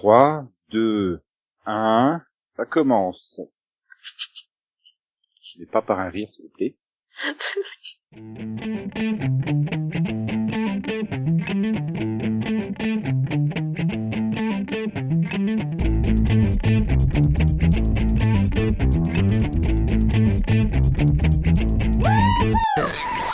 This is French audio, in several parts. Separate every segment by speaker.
Speaker 1: 3, 2, 1, ça commence. Je n'ai pas par un rire, s'il vous plaît.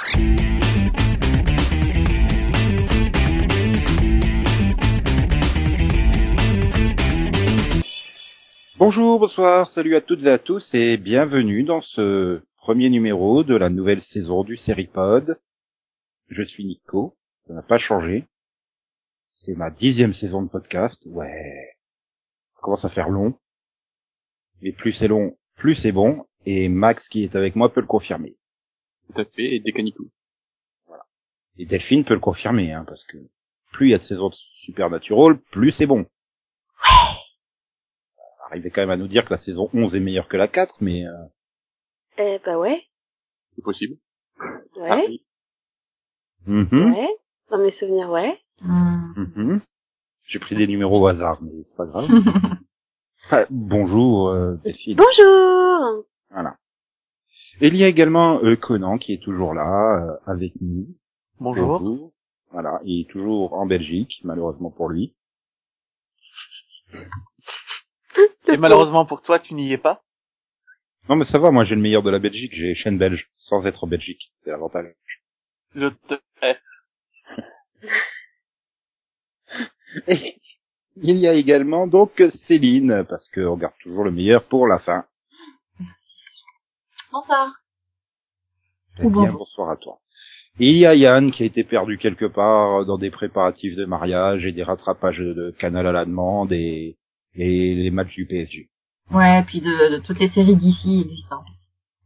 Speaker 1: Bonjour, bonsoir, salut à toutes et à tous et bienvenue dans ce premier numéro de la nouvelle saison du Seripod. Je suis Nico, ça n'a pas changé. C'est ma dixième saison de podcast, ouais. Ça commence à faire long. Mais plus c'est long, plus c'est bon, et Max qui est avec moi peut le confirmer.
Speaker 2: Tout à fait, et Décanicou.
Speaker 1: Et Delphine peut le confirmer, hein, parce que plus il y a de saisons de Supernatural, plus c'est bon. Arrivez quand même à nous dire que la saison 11 est meilleure que la 4, mais euh,
Speaker 3: Eh bah ouais,
Speaker 2: C'est possible.
Speaker 3: ouais,
Speaker 2: Ah, oui.
Speaker 1: mhm,
Speaker 3: ouais. Dans mes souvenirs, ouais.
Speaker 1: mhm. j'ai pris des numéros au hasard, mais c'est pas grave. Ah, bonjour euh, Delphine.
Speaker 3: Bonjour
Speaker 1: Voilà. Et il y a également euh, Conan qui est toujours là euh, avec nous.
Speaker 2: Bonjour.
Speaker 1: Voilà, il est toujours en Belgique, malheureusement pour lui.
Speaker 4: Et malheureusement pour toi, tu n'y es pas.
Speaker 1: Non mais ça va, moi j'ai le meilleur de la Belgique, j'ai chaîne belge, sans être en Belgique, c'est l'avantage.
Speaker 4: Je te hais.
Speaker 1: Et il y a également donc Céline, parce qu'on garde toujours le meilleur pour la fin.
Speaker 3: Bonsoir
Speaker 1: Eh bien, bonsoir à toi. Et il y a Yann qui a été perdu quelque part dans des préparatifs de mariage et des rattrapages de canal à la demande et, et les matchs du PSG.
Speaker 5: Ouais, puis de, de toutes les séries d'ici existantes.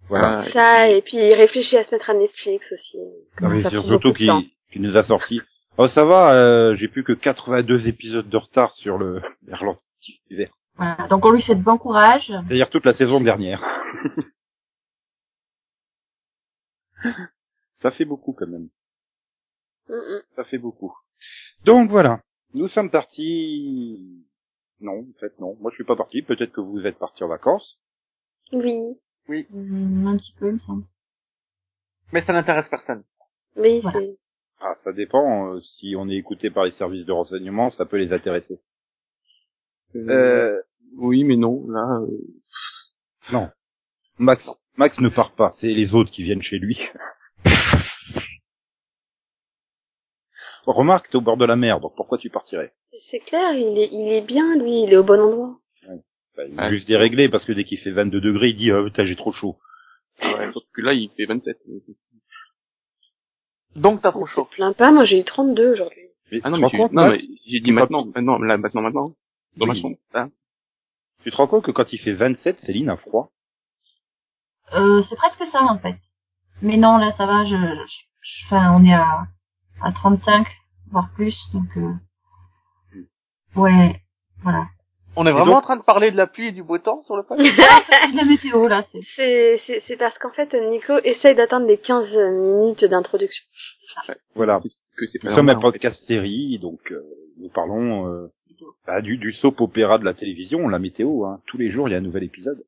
Speaker 1: Voilà.
Speaker 2: Ah,
Speaker 3: Ça, et puis il réfléchit à se mettre à Netflix aussi.
Speaker 1: Non, mais surtout qui,
Speaker 3: temps.
Speaker 1: qui nous a sorti. Oh ça va, euh, j'ai plus que 82 épisodes de retard sur le Berlantiver.
Speaker 5: Voilà. Donc on lui souhaite bon courage.
Speaker 1: C'est-à-dire toute la saison dernière. ça fait beaucoup quand même.
Speaker 3: Mm, mm.
Speaker 1: Ça fait beaucoup. Donc voilà, nous sommes partis. Non, en fait non. Moi je suis pas parti. Peut-être que vous êtes partis en vacances.
Speaker 3: Oui,
Speaker 5: Hum, un petit peu, il me semble.
Speaker 4: Mais ça n'intéresse personne.
Speaker 3: oui,
Speaker 5: Voilà.
Speaker 3: c'est...
Speaker 1: Ah, ça dépend. euh, si on est écouté par les services de renseignement, ça peut les intéresser. Euh,
Speaker 2: oui, mais non, là, euh,
Speaker 1: non. Max, Max ne part pas. C'est les autres qui viennent chez lui. Remarque, t'es au bord de la mer, donc pourquoi tu partirais?
Speaker 3: C'est clair, il est, il est bien, lui, il est au bon endroit.
Speaker 1: Enfin, Il est
Speaker 2: Ouais.
Speaker 1: juste déréglé parce que dès qu'il fait 22 degrés, il dit oh, putain j'ai trop chaud.
Speaker 2: ouais, surtout que là, il fait 27.
Speaker 4: Donc t'as trop chaud.
Speaker 3: te plains pas, moi j'ai eu 32 aujourd'hui.
Speaker 1: Mais
Speaker 2: Ah non,
Speaker 1: tu,
Speaker 2: mais,
Speaker 1: te
Speaker 2: tu-
Speaker 1: rends compte,
Speaker 2: non, mais j'ai dit maintenant, maintenant, là, maintenant, maintenant. Dans ma chambre. Là.
Speaker 1: tu te rends compte que quand il fait 27, Céline a froid?
Speaker 5: Euh, c'est presque ça en fait. Mais non, là ça va, je, je- enfin on est à, à 35, voire plus, donc euh, ouais, voilà.
Speaker 4: On est vraiment
Speaker 1: donc-
Speaker 4: en train de parler de la pluie et du beau temps sur le podcast
Speaker 5: la météo là, c'est.
Speaker 3: C'est, c'est, c'est parce qu'en fait, Nico essaye d'atteindre les 15 minutes d'introduction.
Speaker 1: Voilà.
Speaker 2: C'est que c'est pas
Speaker 1: Nous sommes un podcast série, donc euh, nous parlons euh, bah, du, du soap opéra de la télévision, la météo. Hein. Tous les jours, il y a un nouvel épisode.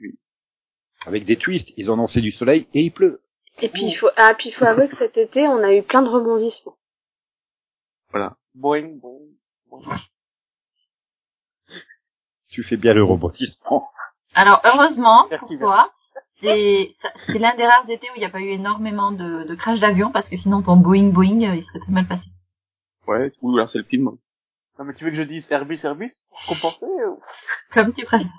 Speaker 1: Oui. Avec des twists. Ils ont lancé du soleil et il pleut.
Speaker 3: Et puis il faut, ah, puis il faut avouer que cet été, on a eu plein de rebondissements.
Speaker 2: Voilà.
Speaker 4: Boing, boing, boing.
Speaker 1: Tu fais bien le rebondissement.
Speaker 5: Alors heureusement pour toi, c'est l'un des rares étés où il n'y a pas eu énormément de, de crash d'avion parce que sinon ton Boeing Boeing euh, il serait très mal passé.
Speaker 2: Ouais, ou alors c'est le film.
Speaker 4: Non mais tu veux que je dise Airbus, Airbus? Pour compenser ou...
Speaker 5: Comme tu préfères.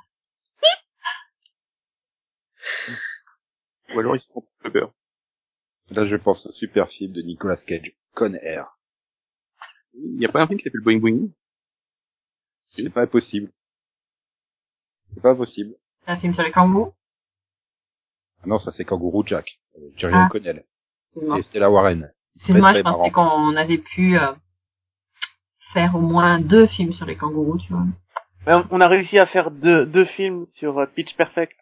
Speaker 2: Ou alors il se trompe de beurre.
Speaker 1: Là, je pense au super film de Nicolas Cage, Con Air.
Speaker 2: Il y a pas un film qui s'appelle Boing Boing?
Speaker 1: C'est pas possible. C'est pas possible.
Speaker 5: C'est un film sur les kangourous?
Speaker 1: Ah non, ça c'est Kangourou Jack. Jerry
Speaker 5: Ah.
Speaker 1: O'Connell. Et Stella Warren.
Speaker 5: Excuse-moi,
Speaker 1: très
Speaker 5: je pensais qu'on avait pu euh, faire au moins deux films sur les kangourous, tu vois.
Speaker 4: Mais on- a réussi à faire deux, deux films sur euh, Pitch Perfect.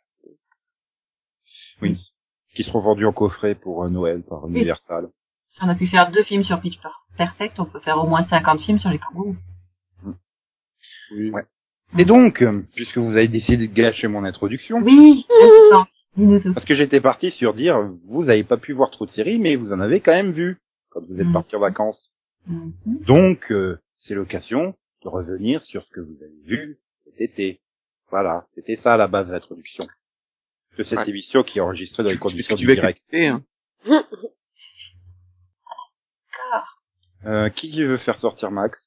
Speaker 1: Qui seront vendus en coffret pour euh, Noël par Universal.
Speaker 5: Si on a pu faire deux films sur Pitch Perfect, on peut faire au moins 50 films sur les kangourous.
Speaker 1: Ouais. Et donc, euh, puisque vous avez décidé de gâcher mon introduction,
Speaker 5: Oui,
Speaker 1: parce que j'étais parti sur dire, vous n'avez pas pu voir trop de séries, mais vous en avez quand même vu quand vous êtes
Speaker 5: Mhm.
Speaker 1: parti en vacances.
Speaker 5: Mhm.
Speaker 1: Donc, euh, c'est l'occasion de revenir sur ce que vous avez vu cet été. Voilà, c'était ça la base de l'introduction de cette
Speaker 2: Ouais.
Speaker 1: émission qui est enregistrée dans les conditions du direct.
Speaker 2: hein.
Speaker 1: Euh, qui veut faire sortir Max?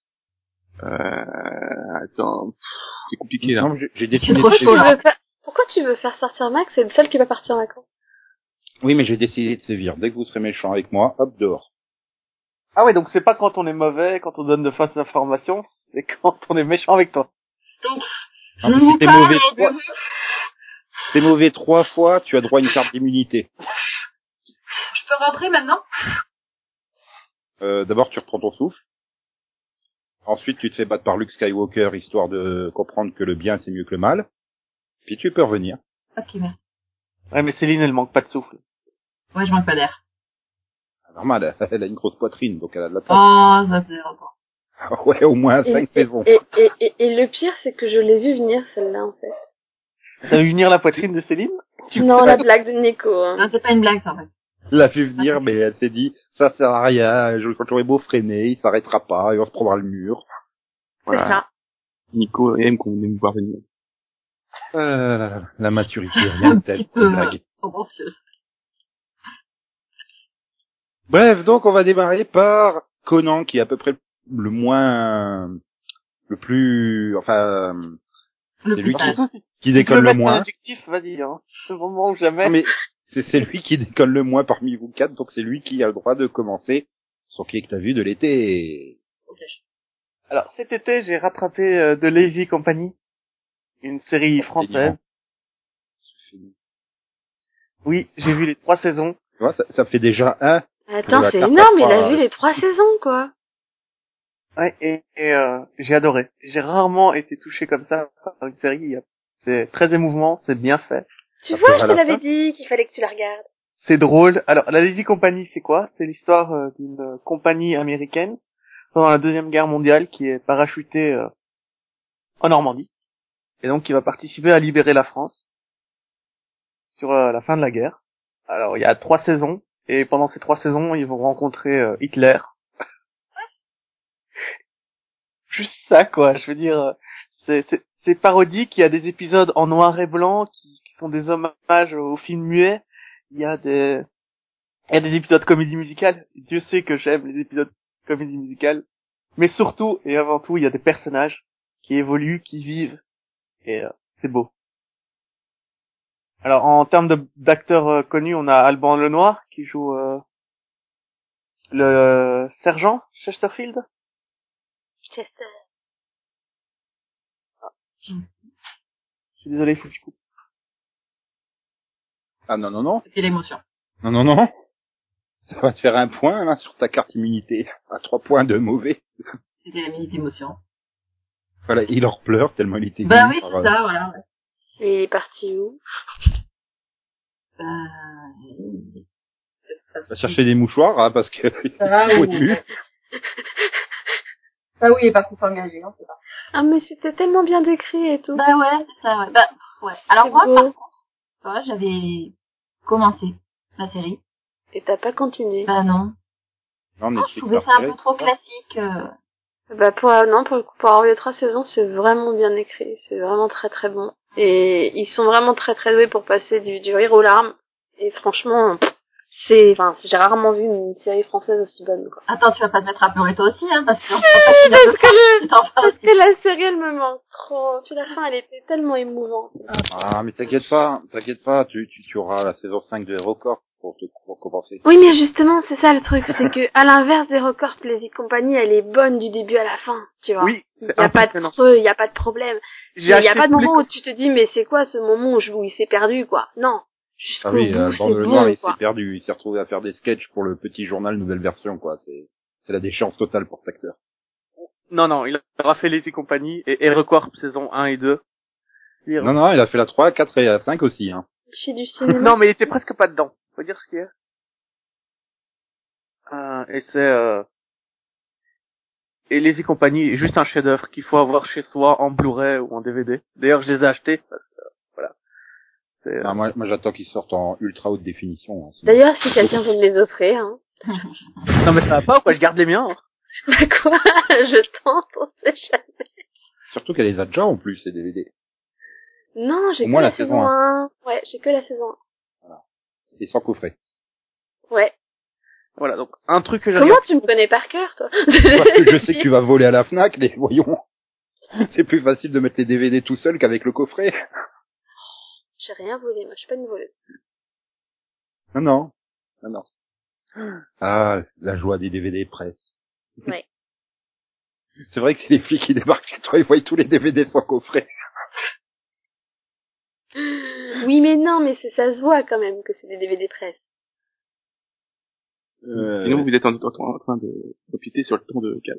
Speaker 2: Euh, attends, c'est compliqué là.
Speaker 1: Non, j'ai- décidé
Speaker 5: trop
Speaker 1: de
Speaker 3: Tu veux faire- Pourquoi tu veux faire sortir Max? C'est le seul qui va partir en vacances.
Speaker 1: Oui, mais j'ai décidé de sévir. Dès que vous serez méchant avec moi, hop, dehors.
Speaker 4: Ah ouais, donc c'est pas quand on est mauvais, quand on donne de fausses informations, c'est quand on est méchant avec toi.
Speaker 5: Donc,
Speaker 1: En
Speaker 5: je
Speaker 1: si t'es
Speaker 5: parle
Speaker 1: mauvais, trois... mauvais trois fois, tu as droit à une carte d'immunité.
Speaker 5: Je peux rentrer maintenant?
Speaker 1: Euh, D'abord, tu reprends ton souffle. Ensuite, tu te fais battre par Luke Skywalker, histoire de comprendre que le bien, c'est mieux que le mal. Puis tu peux revenir.
Speaker 5: Ok, merci.
Speaker 4: Ouais, mais Céline, elle manque pas de souffle.
Speaker 5: Ouais, je manque pas d'air.
Speaker 1: Normal, elle a une grosse poitrine, donc elle a de la place.
Speaker 5: Oh, ça c'est encore.
Speaker 1: Ouais, au moins
Speaker 3: Et,
Speaker 1: cinq
Speaker 3: et,
Speaker 1: saisons.
Speaker 3: et, et, et, et le pire, c'est que je l'ai vu venir celle-là en fait.
Speaker 4: T'as vu venir la poitrine de Céline? Tu-
Speaker 3: Non, la blague de Nico. Hein.
Speaker 5: Non, c'est pas une blague, ça, en fait.
Speaker 1: L'a vu venir, mais elle s'est dit, ça sert à rien, je- quand j'aurai beau freiner, il s'arrêtera pas, et on se prendra le mur.
Speaker 3: C'est ça.
Speaker 2: Nico aime qu'on aime voir venir.
Speaker 1: Euh, la maturité, rien de tel. blague. Bref, donc on va démarrer par Conan, qui est à peu près le moins, le plus, enfin,
Speaker 5: Le
Speaker 1: C'est lui qui- qui décolle le moins.
Speaker 4: adjectif, vas-y, hein. Ce moment jamais.
Speaker 1: Non, mais c'est c'est lui qui décolle le moins parmi vous quatre, donc c'est lui qui a le droit de commencer son qui est que t'as vu de l'été?
Speaker 4: Alors, cet été, j'ai rattrapé euh, de Lazy Company, une série française. Oui, j'ai vu les trois saisons.
Speaker 1: Tu vois, ça, ça fait déjà un.
Speaker 3: Attends, c'est énorme, il a vu les trois saisons, quoi.
Speaker 4: Ouais, et, et, euh, j'ai adoré. J'ai rarement été touché comme ça par une série. C'est très émouvant, c'est bien fait.
Speaker 3: Tu
Speaker 1: Ça
Speaker 3: vois, je te l'avais dit qu'il fallait que tu la regardes.
Speaker 4: C'est drôle. Alors, la Lazy Company, c'est quoi? C'est l'histoire euh, d'une euh, compagnie américaine pendant la Deuxième Guerre mondiale qui est parachutée euh, en Normandie. Et donc, qui va participer à libérer la France sur la fin de la guerre. Alors, il y a trois saisons. Et pendant ces trois saisons, ils vont rencontrer Hitler. Juste ça, quoi. Je veux dire, c'est, parodique. Il y a des épisodes en noir et blanc qui sont des hommages au film muet. Il y a des, il y a des épisodes comédie musicale. Dieu sait que j'aime les épisodes comédie musicale. Mais surtout et avant tout, il y a des personnages qui évoluent, qui vivent. Et euh, c'est beau. Alors, en termes de- d'acteurs euh, connus, on a Alban Lenoir qui joue euh, le sergent Chesterfield.
Speaker 3: Chester.
Speaker 4: Je suis désolé, il faut que je coupe.
Speaker 1: Ah non, non, non.
Speaker 5: C'était l'émotion.
Speaker 1: Non, non, non. Ça va te faire un point, là, sur ta carte immunité. À trois points de mauvais.
Speaker 5: C'était la minute émotion.
Speaker 1: Voilà, il en pleure tellement il était
Speaker 5: Bah oui,
Speaker 1: par,
Speaker 5: c'est
Speaker 1: euh,
Speaker 5: ça, voilà. ouais.
Speaker 3: Et il est parti où?
Speaker 5: Bah,
Speaker 1: va chercher des mouchoirs, hein, parce que
Speaker 5: Ah oui. Ah oui, il est parti s'engager, on sait pas.
Speaker 3: Ah, mais c'était tellement bien décrit et tout.
Speaker 5: Bah ouais, c'est ça, ouais. Bah, ouais. Alors moi,
Speaker 3: beau.
Speaker 5: par contre, tu vois, j'avais commencé la série.
Speaker 3: Et t'as pas continué.
Speaker 5: Bah non.
Speaker 1: Non,
Speaker 5: Je
Speaker 1: Netflix
Speaker 5: trouvais
Speaker 1: a
Speaker 5: ça un peu trop classique. euh.
Speaker 3: Bah pour euh, non pour le coup pour avoir vu les trois saisons c'est vraiment bien écrit c'est vraiment très très bon et ils sont vraiment très très doués pour passer du, du rire aux larmes et franchement pff, c'est enfin j'ai rarement vu une série française aussi bonne quoi.
Speaker 5: Attends, tu vas pas te mettre à pleurer toi aussi, hein, parce que...
Speaker 3: parce que le- parce que la série elle me manque trop. Puis la fin elle était tellement émouvante.
Speaker 1: Ah, mais t'inquiète pas, t'inquiète pas, tu, tu, tu auras la saison 5 de Record pour te pour compenser.
Speaker 3: oui mais justement c'est ça le truc c'est que à l'inverse des records Plaisir Compagnie elle est bonne du début à la fin tu vois.
Speaker 4: Oui,
Speaker 3: il y a pas de creux il y a pas de problème. Il y a pas de
Speaker 4: les
Speaker 3: moment où tu te dis mais c'est quoi ce moment où, je- où il s'est perdu quoi. Non jusqu'au
Speaker 1: Ah oui,
Speaker 3: bout
Speaker 1: euh,
Speaker 3: c'est bon
Speaker 1: il s'est perdu, il s'est retrouvé à faire des sketchs pour le petit journal nouvelle version, quoi. C'est, c'est la déchéance totale pour cet acteur.
Speaker 4: Non, non, il aura fait Lazy Company et, et Record saison 1 et 2. Il-
Speaker 1: Non, non, il a fait la 3, 4 et la 5 aussi, hein.
Speaker 3: Du cinéma.
Speaker 4: non, mais il était presque pas dedans. Faut dire ce qu'il y a. Euh, et c'est, euh... et Les et compagnie est juste un chef-d'œuvre qu'il faut avoir chez soi en Blu-ray ou en DVD. D'ailleurs, je les ai achetés parce que euh,
Speaker 1: Ah, moi, moi j'attends qu'ils sortent en ultra haute définition. hein, sinon-
Speaker 3: D'ailleurs, si quelqu'un veut me les offrir, hein.
Speaker 4: Non mais ça va pas ou quoi? Je garde les miens. hein.
Speaker 3: Bah quoi? Je tente, on sait jamais.
Speaker 1: Surtout qu'elle les a déjà en plus, ces DVD.
Speaker 3: Non, j'ai que
Speaker 1: moins
Speaker 3: la,
Speaker 1: la
Speaker 3: saison
Speaker 1: saison
Speaker 3: 1. Ouais, j'ai que la saison
Speaker 1: Et sans coffret.
Speaker 3: 1. Ouais.
Speaker 4: Voilà, donc un truc que j'ai
Speaker 3: Comment tu me connais par cœur, toi?
Speaker 1: Parce que je sais que tu vas voler à la FNAC, les voyons. C'est plus facile de mettre les DVD tout seul qu'avec le coffret.
Speaker 3: J'ai rien volé, moi, je suis pas une voleuse.
Speaker 1: Non, non. Non, non. Ah, la joie des DVD presse.
Speaker 3: Ouais.
Speaker 1: C'est vrai que c'est les filles qui débarquent chez toi, ils voient tous les DVD sans coffret.
Speaker 3: Oui, mais non, mais c'est, ça se voit quand même que c'est des DVD presse.
Speaker 1: Euh,
Speaker 2: Sinon, vous êtes en, en- en train de profiter sur le temps de Cal.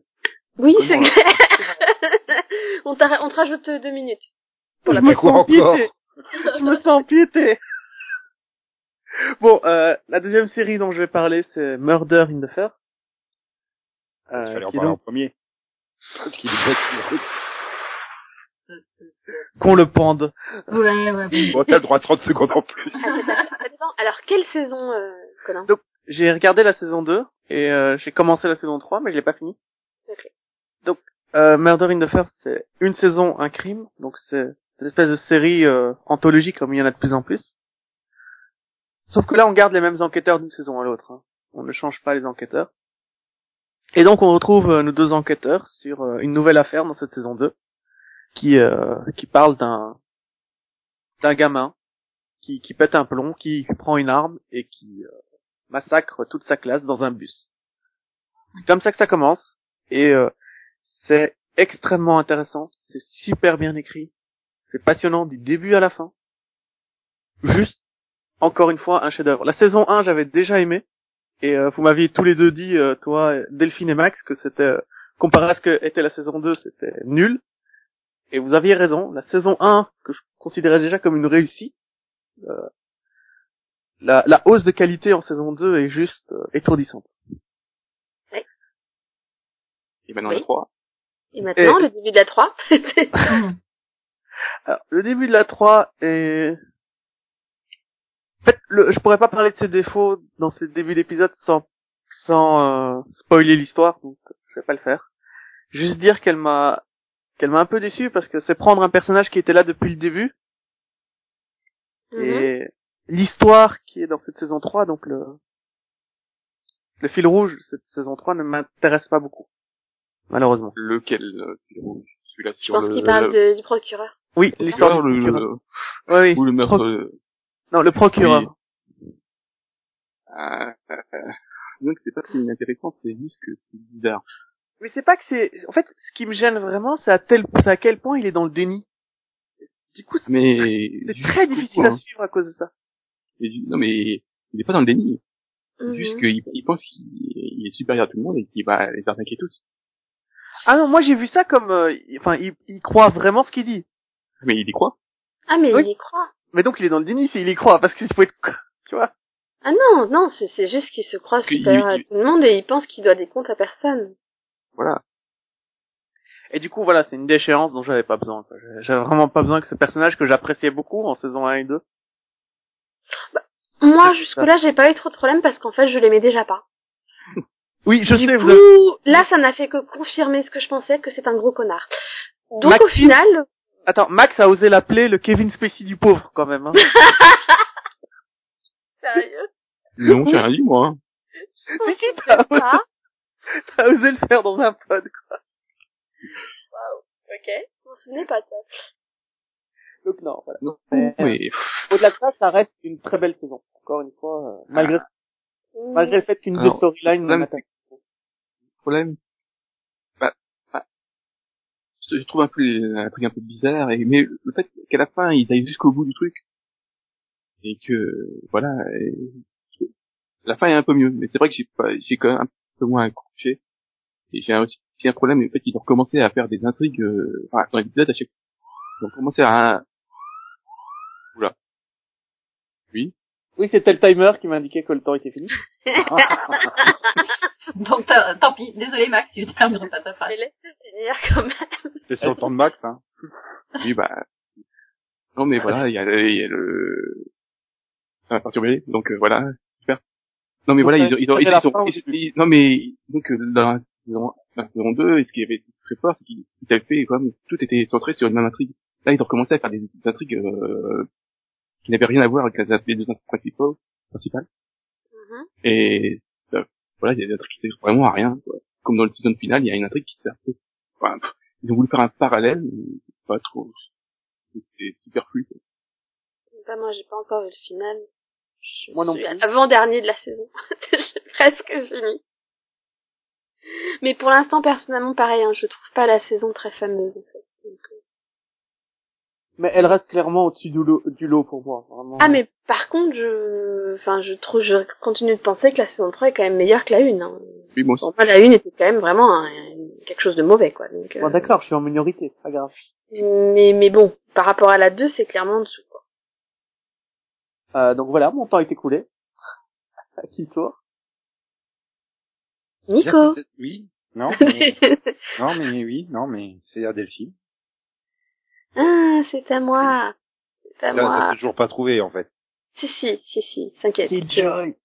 Speaker 3: Oui, c'est clair. on, t'a- on te rajoute deux minutes. Pour la
Speaker 1: quoi encore?
Speaker 4: Je me sens piété. Bon, euh, la deuxième série dont je vais parler, c'est Murder in the First.
Speaker 1: Il
Speaker 4: Euh,
Speaker 1: fallait en
Speaker 4: qui est
Speaker 1: parler en premier.
Speaker 4: Qu'on le pende.
Speaker 5: Ouais, ouais, bon.
Speaker 1: Bon, t'as le droit à 30 secondes en plus.
Speaker 3: Alors, quelle saison, euh, Colin?
Speaker 4: Donc, J'ai regardé la saison 2 et euh, j'ai commencé la saison 3, mais je l'ai pas fini. Donc, euh, Murder in the First, c'est une saison, un crime. Donc, c'est une espèce de série euh, anthologie comme il y en a de plus en plus. Sauf que là, on garde les mêmes enquêteurs d'une saison à l'autre. hein. On ne change pas les enquêteurs. Et donc, on retrouve euh, nos deux enquêteurs sur euh, une nouvelle affaire dans cette saison 2 qui euh, qui parle d'un d'un gamin qui, qui pète un plomb, qui, qui prend une arme et qui massacre toute sa classe dans un bus. C'est comme ça que ça commence et c'est extrêmement intéressant, c'est super bien écrit, c'est passionnant du début à la fin. Juste encore une fois un chef-d'œuvre. La saison 1, j'avais déjà aimé et euh, vous m'aviez tous les deux dit euh, toi Delphine et Max que c'était euh, comparé à ce que était la saison 2, c'était nul. Et vous aviez raison, la saison 1 que je considérais déjà comme une réussite euh, la, la hausse de qualité en saison 2 est juste euh, étourdissante.
Speaker 2: Et maintenant,
Speaker 3: Oui.
Speaker 2: la 3.
Speaker 3: Et maintenant,
Speaker 4: Et-
Speaker 3: le début de la 3.
Speaker 4: Alors, le début de la 3 est... En fait, le, je pourrais pas parler de ses défauts dans ce début d'épisode sans, sans euh, spoiler l'histoire, donc je vais pas le faire. Juste dire qu'elle m'a qu'elle m'a un peu déçu parce que c'est prendre un personnage qui était là depuis le début
Speaker 3: Mhm.
Speaker 4: et l'histoire qui est dans cette saison 3, donc le le fil rouge de cette saison 3 ne m'intéresse pas beaucoup, malheureusement.
Speaker 2: Lequel euh, Celui-là
Speaker 3: Je pense
Speaker 2: le...
Speaker 3: qu'il parle de, du procureur.
Speaker 4: Oui, l'histoire du procureur.
Speaker 2: le-
Speaker 4: Ouais, oui.
Speaker 2: ou le meurtre...
Speaker 4: Pro-
Speaker 2: euh,
Speaker 4: Non, le procureur.
Speaker 2: euh, euh, donc c'est pas très inintéressant, c'est juste que c'est bizarre.
Speaker 4: Mais c'est pas que c'est. En fait, ce qui me gêne vraiment, c'est à tel, c'est à quel point il est dans le déni. Du coup, c'est
Speaker 2: Mais...
Speaker 4: c'est très difficile à suivre à cause de ça.
Speaker 2: Et du- Non mais il est pas dans le déni. C'est
Speaker 3: Mhm.
Speaker 2: juste qu'il il pense qu'il il est supérieur à tout le monde et qu'il va les arnaquer tous.
Speaker 4: Ah non, moi j'ai vu ça comme, euh, enfin, il, il croit vraiment ce qu'il dit.
Speaker 2: Mais il y croit.
Speaker 3: Ah, mais
Speaker 4: Oui.
Speaker 3: il y croit.
Speaker 4: Mais donc il est dans le déni s'il y croit, parce qu'il faut être, tu vois.
Speaker 3: Ah non, non, c'est, juste qu'il se croit supérieur à tout le monde et il pense qu'il doit des comptes à personne.
Speaker 2: Voilà.
Speaker 4: Et du coup, voilà, c'est une déchéance dont j'avais pas besoin. J'avais- vraiment pas besoin que ce personnage que j'appréciais beaucoup en saison 1 et 2.
Speaker 3: Moi,
Speaker 4: C'est
Speaker 3: jusque-là, j'ai pas eu trop de problèmes parce qu'en fait, je l'aimais déjà pas.
Speaker 4: Oui, je
Speaker 3: du
Speaker 4: sais,
Speaker 3: coup,
Speaker 4: vous avez...
Speaker 3: là, ça n'a fait que confirmer ce que je pensais, que c'est un gros connard. Donc, au final,
Speaker 4: Attends, Max a osé l'appeler le Kevin Spacey du pauvre, quand même. Hein.
Speaker 3: sérieux,
Speaker 2: Non, j'ai rien dit moi. hein.
Speaker 4: si, si, t'as osé, t'as osé le faire dans un pod, quoi.
Speaker 3: ok, je m'en souvenais pas de ça.
Speaker 4: Donc non, voilà.
Speaker 2: Non,
Speaker 4: Mais-
Speaker 2: mais
Speaker 4: Au-delà de ça, ça reste une très belle saison. Encore une fois, euh, malgré, malgré le fait qu'une
Speaker 2: Alors,
Speaker 4: storylines
Speaker 2: le problème, je trouve un peu un truc un peu bizarre, et, mais le fait qu'à la fin ils aillent jusqu'au bout du truc et que voilà, et, la fin est un peu mieux. Mais c'est vrai que j'ai pas, j'ai quand même un peu moins accroché. Et j'ai un- aussi un problème, le fait qu'ils ont recommencé à faire des intrigues, euh, enfin, dans l'épisode à chaque ils ont commencé à oula oui
Speaker 4: Oui, c'était le timer qui m'indiquait que le temps était fini.
Speaker 5: Donc tant pis, désolé Max, tu termineras pas ta phrase.
Speaker 3: Mais laisse finir quand même.
Speaker 1: C'est sur le temps de Max, hein.
Speaker 2: Oui, bah. Non, mais voilà, il y a, il y a le. Ça m'a perturbé, donc euh, voilà, super. Non, mais voilà, ils, ont- ils, ils,
Speaker 4: la
Speaker 2: ils ont-
Speaker 4: fin,
Speaker 2: ils- ils- non, mais donc euh, dans la saison, la saison 2, et ce qui avait été très fort, c'est qu'ils ils avaient fait comme tout était centré sur une même intrigue. Là, ils ont recommencé à faire des, des intrigues euh, qui n'avaient rien à voir avec les deux intrigues principaux, principales.
Speaker 3: Mhm.
Speaker 2: Et ça- voilà, il y a des intrigues qui servent vraiment à rien. Quoi. Comme dans le season final, il y a une intrigue qui sert. Enfin, pff, ils ont voulu faire un parallèle, mais c'est pas trop. C'est superflu. quoi.
Speaker 3: Bah, moi, j'ai pas encore vu le final. Je
Speaker 4: Moi non
Speaker 3: suis
Speaker 4: plus.
Speaker 3: à l'avant-dernier de la saison. j'ai presque fini. Mais pour l'instant, personnellement, pareil, hein, je trouve pas la saison très fameuse, en fait. Donc, euh,
Speaker 4: Mais elle reste clairement au-dessus du lot, du lot pour moi. Vraiment.
Speaker 3: Ah, mais par contre, je, enfin, je trouve, je continue de penser que la saison 3 est quand même meilleure que la 1, hein.
Speaker 2: Oui, moi aussi.
Speaker 3: Moi, la 1 était quand même vraiment un- quelque chose de mauvais, quoi. Donc, euh,
Speaker 4: Bon, d'accord, je suis en minorité, c'est pas grave.
Speaker 3: mais, mais bon, par rapport à la 2, c'est clairement en dessous, quoi.
Speaker 4: Euh, donc voilà, mon temps est écoulé. À qui tour
Speaker 3: Nico!
Speaker 1: Oui. Non. mais- non, mais oui. Non, mais c'est à Delphine.
Speaker 3: Ah, c'est à moi. C'est à
Speaker 1: Là,
Speaker 3: moi.
Speaker 1: t'as toujours pas trouvé, en fait.
Speaker 3: Si, si, si, si, t'inquiète.
Speaker 4: Killjoy.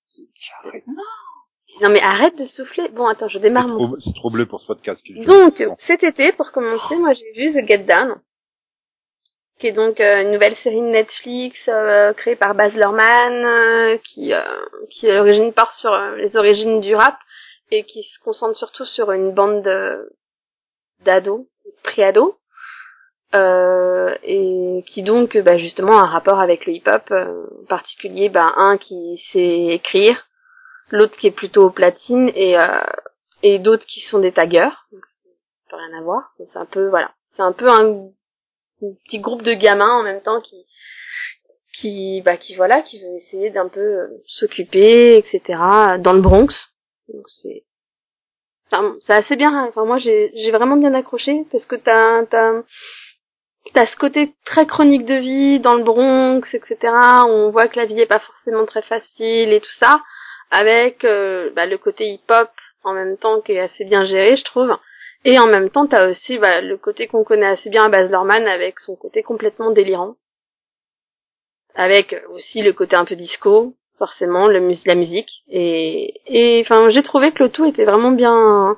Speaker 3: Non mais arrête de souffler. Bon, attends, je
Speaker 1: C'est
Speaker 3: démarre mon...
Speaker 1: trop, c'est trop bleu pour ce podcast.
Speaker 3: Donc, cet été, pour commencer, moi j'ai vu The Get Down, qui est donc euh, une nouvelle série de Netflix euh, créée par Baz Luhrmann, euh, qui, euh, qui à l'origine part sur euh, les origines du rap et qui se concentre surtout sur une bande de- d'ados, pré-ados, euh, et qui donc bah, justement a un rapport avec le hip-hop, euh, en particulier bah, un qui sait écrire, l'autre qui est plutôt platine et euh, et d'autres qui sont des taggers, donc rien à voir. C'est un peu voilà, c'est un peu un, un petit groupe de gamins en même temps qui qui bah qui voilà qui veut essayer d'un peu euh, s'occuper etc dans le Bronx. Donc c'est enfin, c'est assez bien. Enfin moi j'ai j'ai vraiment bien accroché parce que t'as t'as T'as ce côté très chronique de vie dans le Bronx, etc. On voit que la vie est pas forcément très facile et tout ça, avec euh, bah, le côté hip-hop en même temps qui est assez bien géré, je trouve. Et en même temps, t'as aussi bah, le côté qu'on connaît assez bien à Baz Luhrmann avec son côté complètement délirant, avec aussi le côté un peu disco, forcément, la musique. Et et enfin, j'ai trouvé que le tout était vraiment bien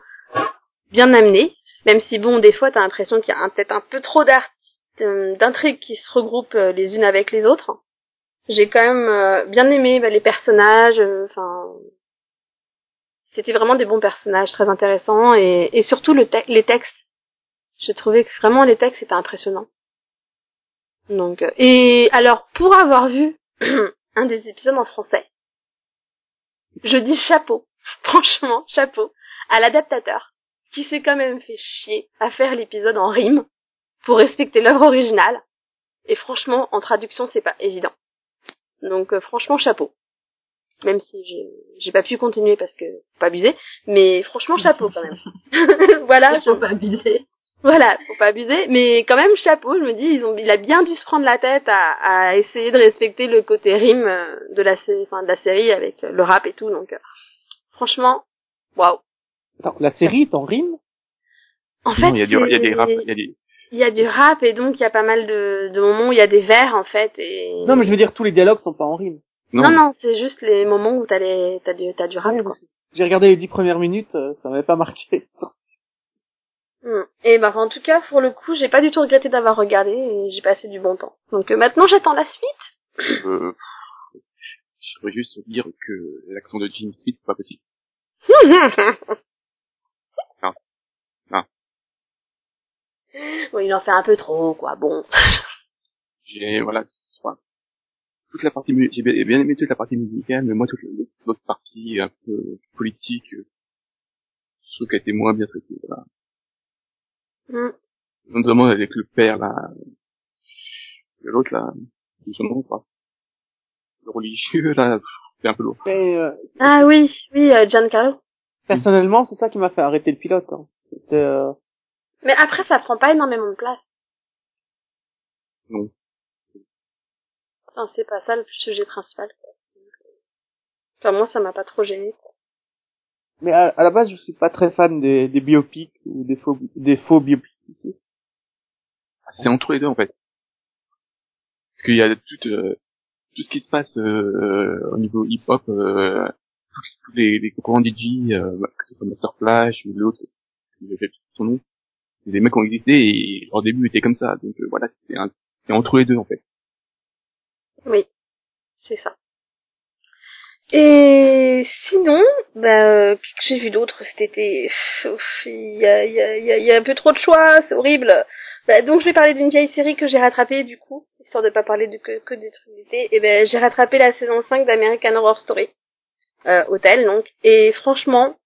Speaker 3: bien amené, même si bon, des fois, t'as l'impression qu'il y a peut-être un peu trop d'art d'intrigues qui se regroupent euh, les unes avec les autres. J'ai quand même euh, bien aimé bah, les personnages, euh, enfin c'était vraiment des bons personnages très intéressants et, surtout les textes. J'ai trouvé que vraiment les textes étaient impressionnants. Donc euh, et alors pour avoir vu un des épisodes en français, je dis chapeau, franchement chapeau à l'adaptateur qui s'est quand même fait chier à faire l'épisode en rime pour respecter l'œuvre originale. Et franchement, en traduction, c'est pas évident. Donc euh, franchement, chapeau. Même si j'ai j'ai pas pu continuer parce que faut pas abuser, mais franchement chapeau quand même. voilà,
Speaker 5: Il faut
Speaker 3: je-
Speaker 5: pas abuser.
Speaker 3: voilà, faut pas abuser, mais quand même chapeau. Je me dis, ils ont, il a bien dû se prendre la tête à, à essayer de respecter le côté rime euh, de la, enfin, de la série avec euh, le rap et tout. Donc euh, franchement, waouh.
Speaker 4: La série est en rime?
Speaker 3: En fait,
Speaker 2: il y a du, il y a des rap, il y a des,
Speaker 3: il y a du rap et donc il y a pas mal de, de moments où il y a des vers en fait et
Speaker 4: Non, mais je veux dire, tous les dialogues sont pas en rime.
Speaker 3: non non, c'est juste les moments où t'as les t'as du t'as du rap
Speaker 4: Ouais,
Speaker 3: quoi.
Speaker 4: J'ai regardé les dix premières minutes, euh, ça m'avait pas marqué.
Speaker 3: Hmm. Et bah en tout cas pour le coup j'ai pas du tout regretté d'avoir regardé et j'ai passé du bon temps. Donc euh, maintenant j'attends la suite.
Speaker 2: euh, je voudrais juste dire que l'accent de Jim Smith, c'est pas possible.
Speaker 3: bon il en fait un peu trop quoi. Bon.
Speaker 2: J'ai, voilà, c'est- enfin, toute la partie, j'ai bien bien aimé toute la partie musicale, mais moi toute l'autre partie un peu politique, je trouve qu'elle était moins bien traitée, voilà.
Speaker 3: Hmm.
Speaker 2: Notamment avec le père, là, de l'autre, là, de son nom, quoi. Le religieux, là, c'est un peu lourd.
Speaker 4: Mais euh,
Speaker 3: Ah oui oui euh, Giancarlo.
Speaker 4: personnellement, c'est ça qui m'a fait arrêter le pilote. Hein. C'était, euh,
Speaker 3: Mais après ça prend pas énormément de place.
Speaker 2: Non.
Speaker 3: Enfin c'est pas ça le sujet principal. quoi. Enfin moi ça m'a pas trop gêné. quoi.
Speaker 4: Mais à, à la base, je suis pas très fan des, des biopics ou des faux, des faux biopics ici.
Speaker 2: C'est entre les deux en fait. Parce qu'il y a tout, euh, tout ce qui se passe euh, au niveau hip-hop, euh, tous, les, les concurrents DJ, euh, bah, que ce soit Master Flash ou l'autre, j'ai fait son nom, des mecs ont existé et leur début était comme ça. Donc euh, voilà, c'est un- entre les deux en fait.
Speaker 3: Oui, c'est ça. Et sinon, bah, euh, qu'est-ce que j'ai vu d'autre cet été Il y a, y, a, y, a, y a un peu trop de choix, c'est horrible. Bah, donc je vais parler d'une vieille série que j'ai rattrapée du coup, histoire de pas parler de que, que des trucs d'été. Et ben j'ai rattrapé la saison 5 d'American Horror Story, euh, Hôtel donc. Et franchement,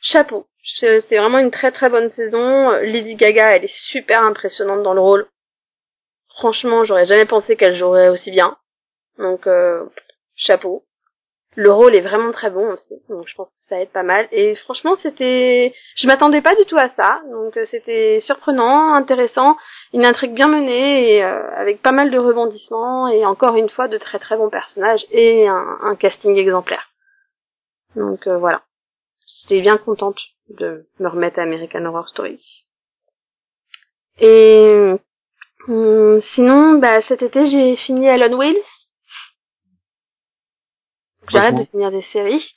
Speaker 3: chapeau. C'est vraiment une très très bonne saison. Lady Gaga, elle est super impressionnante dans le rôle. Franchement, j'aurais jamais pensé qu'elle jouerait aussi bien. Donc euh, chapeau. Le rôle est vraiment très bon aussi, donc je pense que ça aide pas mal. Et franchement, c'était, je m'attendais pas du tout à ça, donc euh, c'était surprenant, intéressant, une intrigue bien menée et euh, avec pas mal de rebondissements et encore une fois de très très bons personnages et un, un casting exemplaire. Donc euh, voilà, j'étais bien contente de me remettre à American Horror Story. Et hum, sinon, bah cet été j'ai fini Alan Wheels. J'arrête de finir des séries.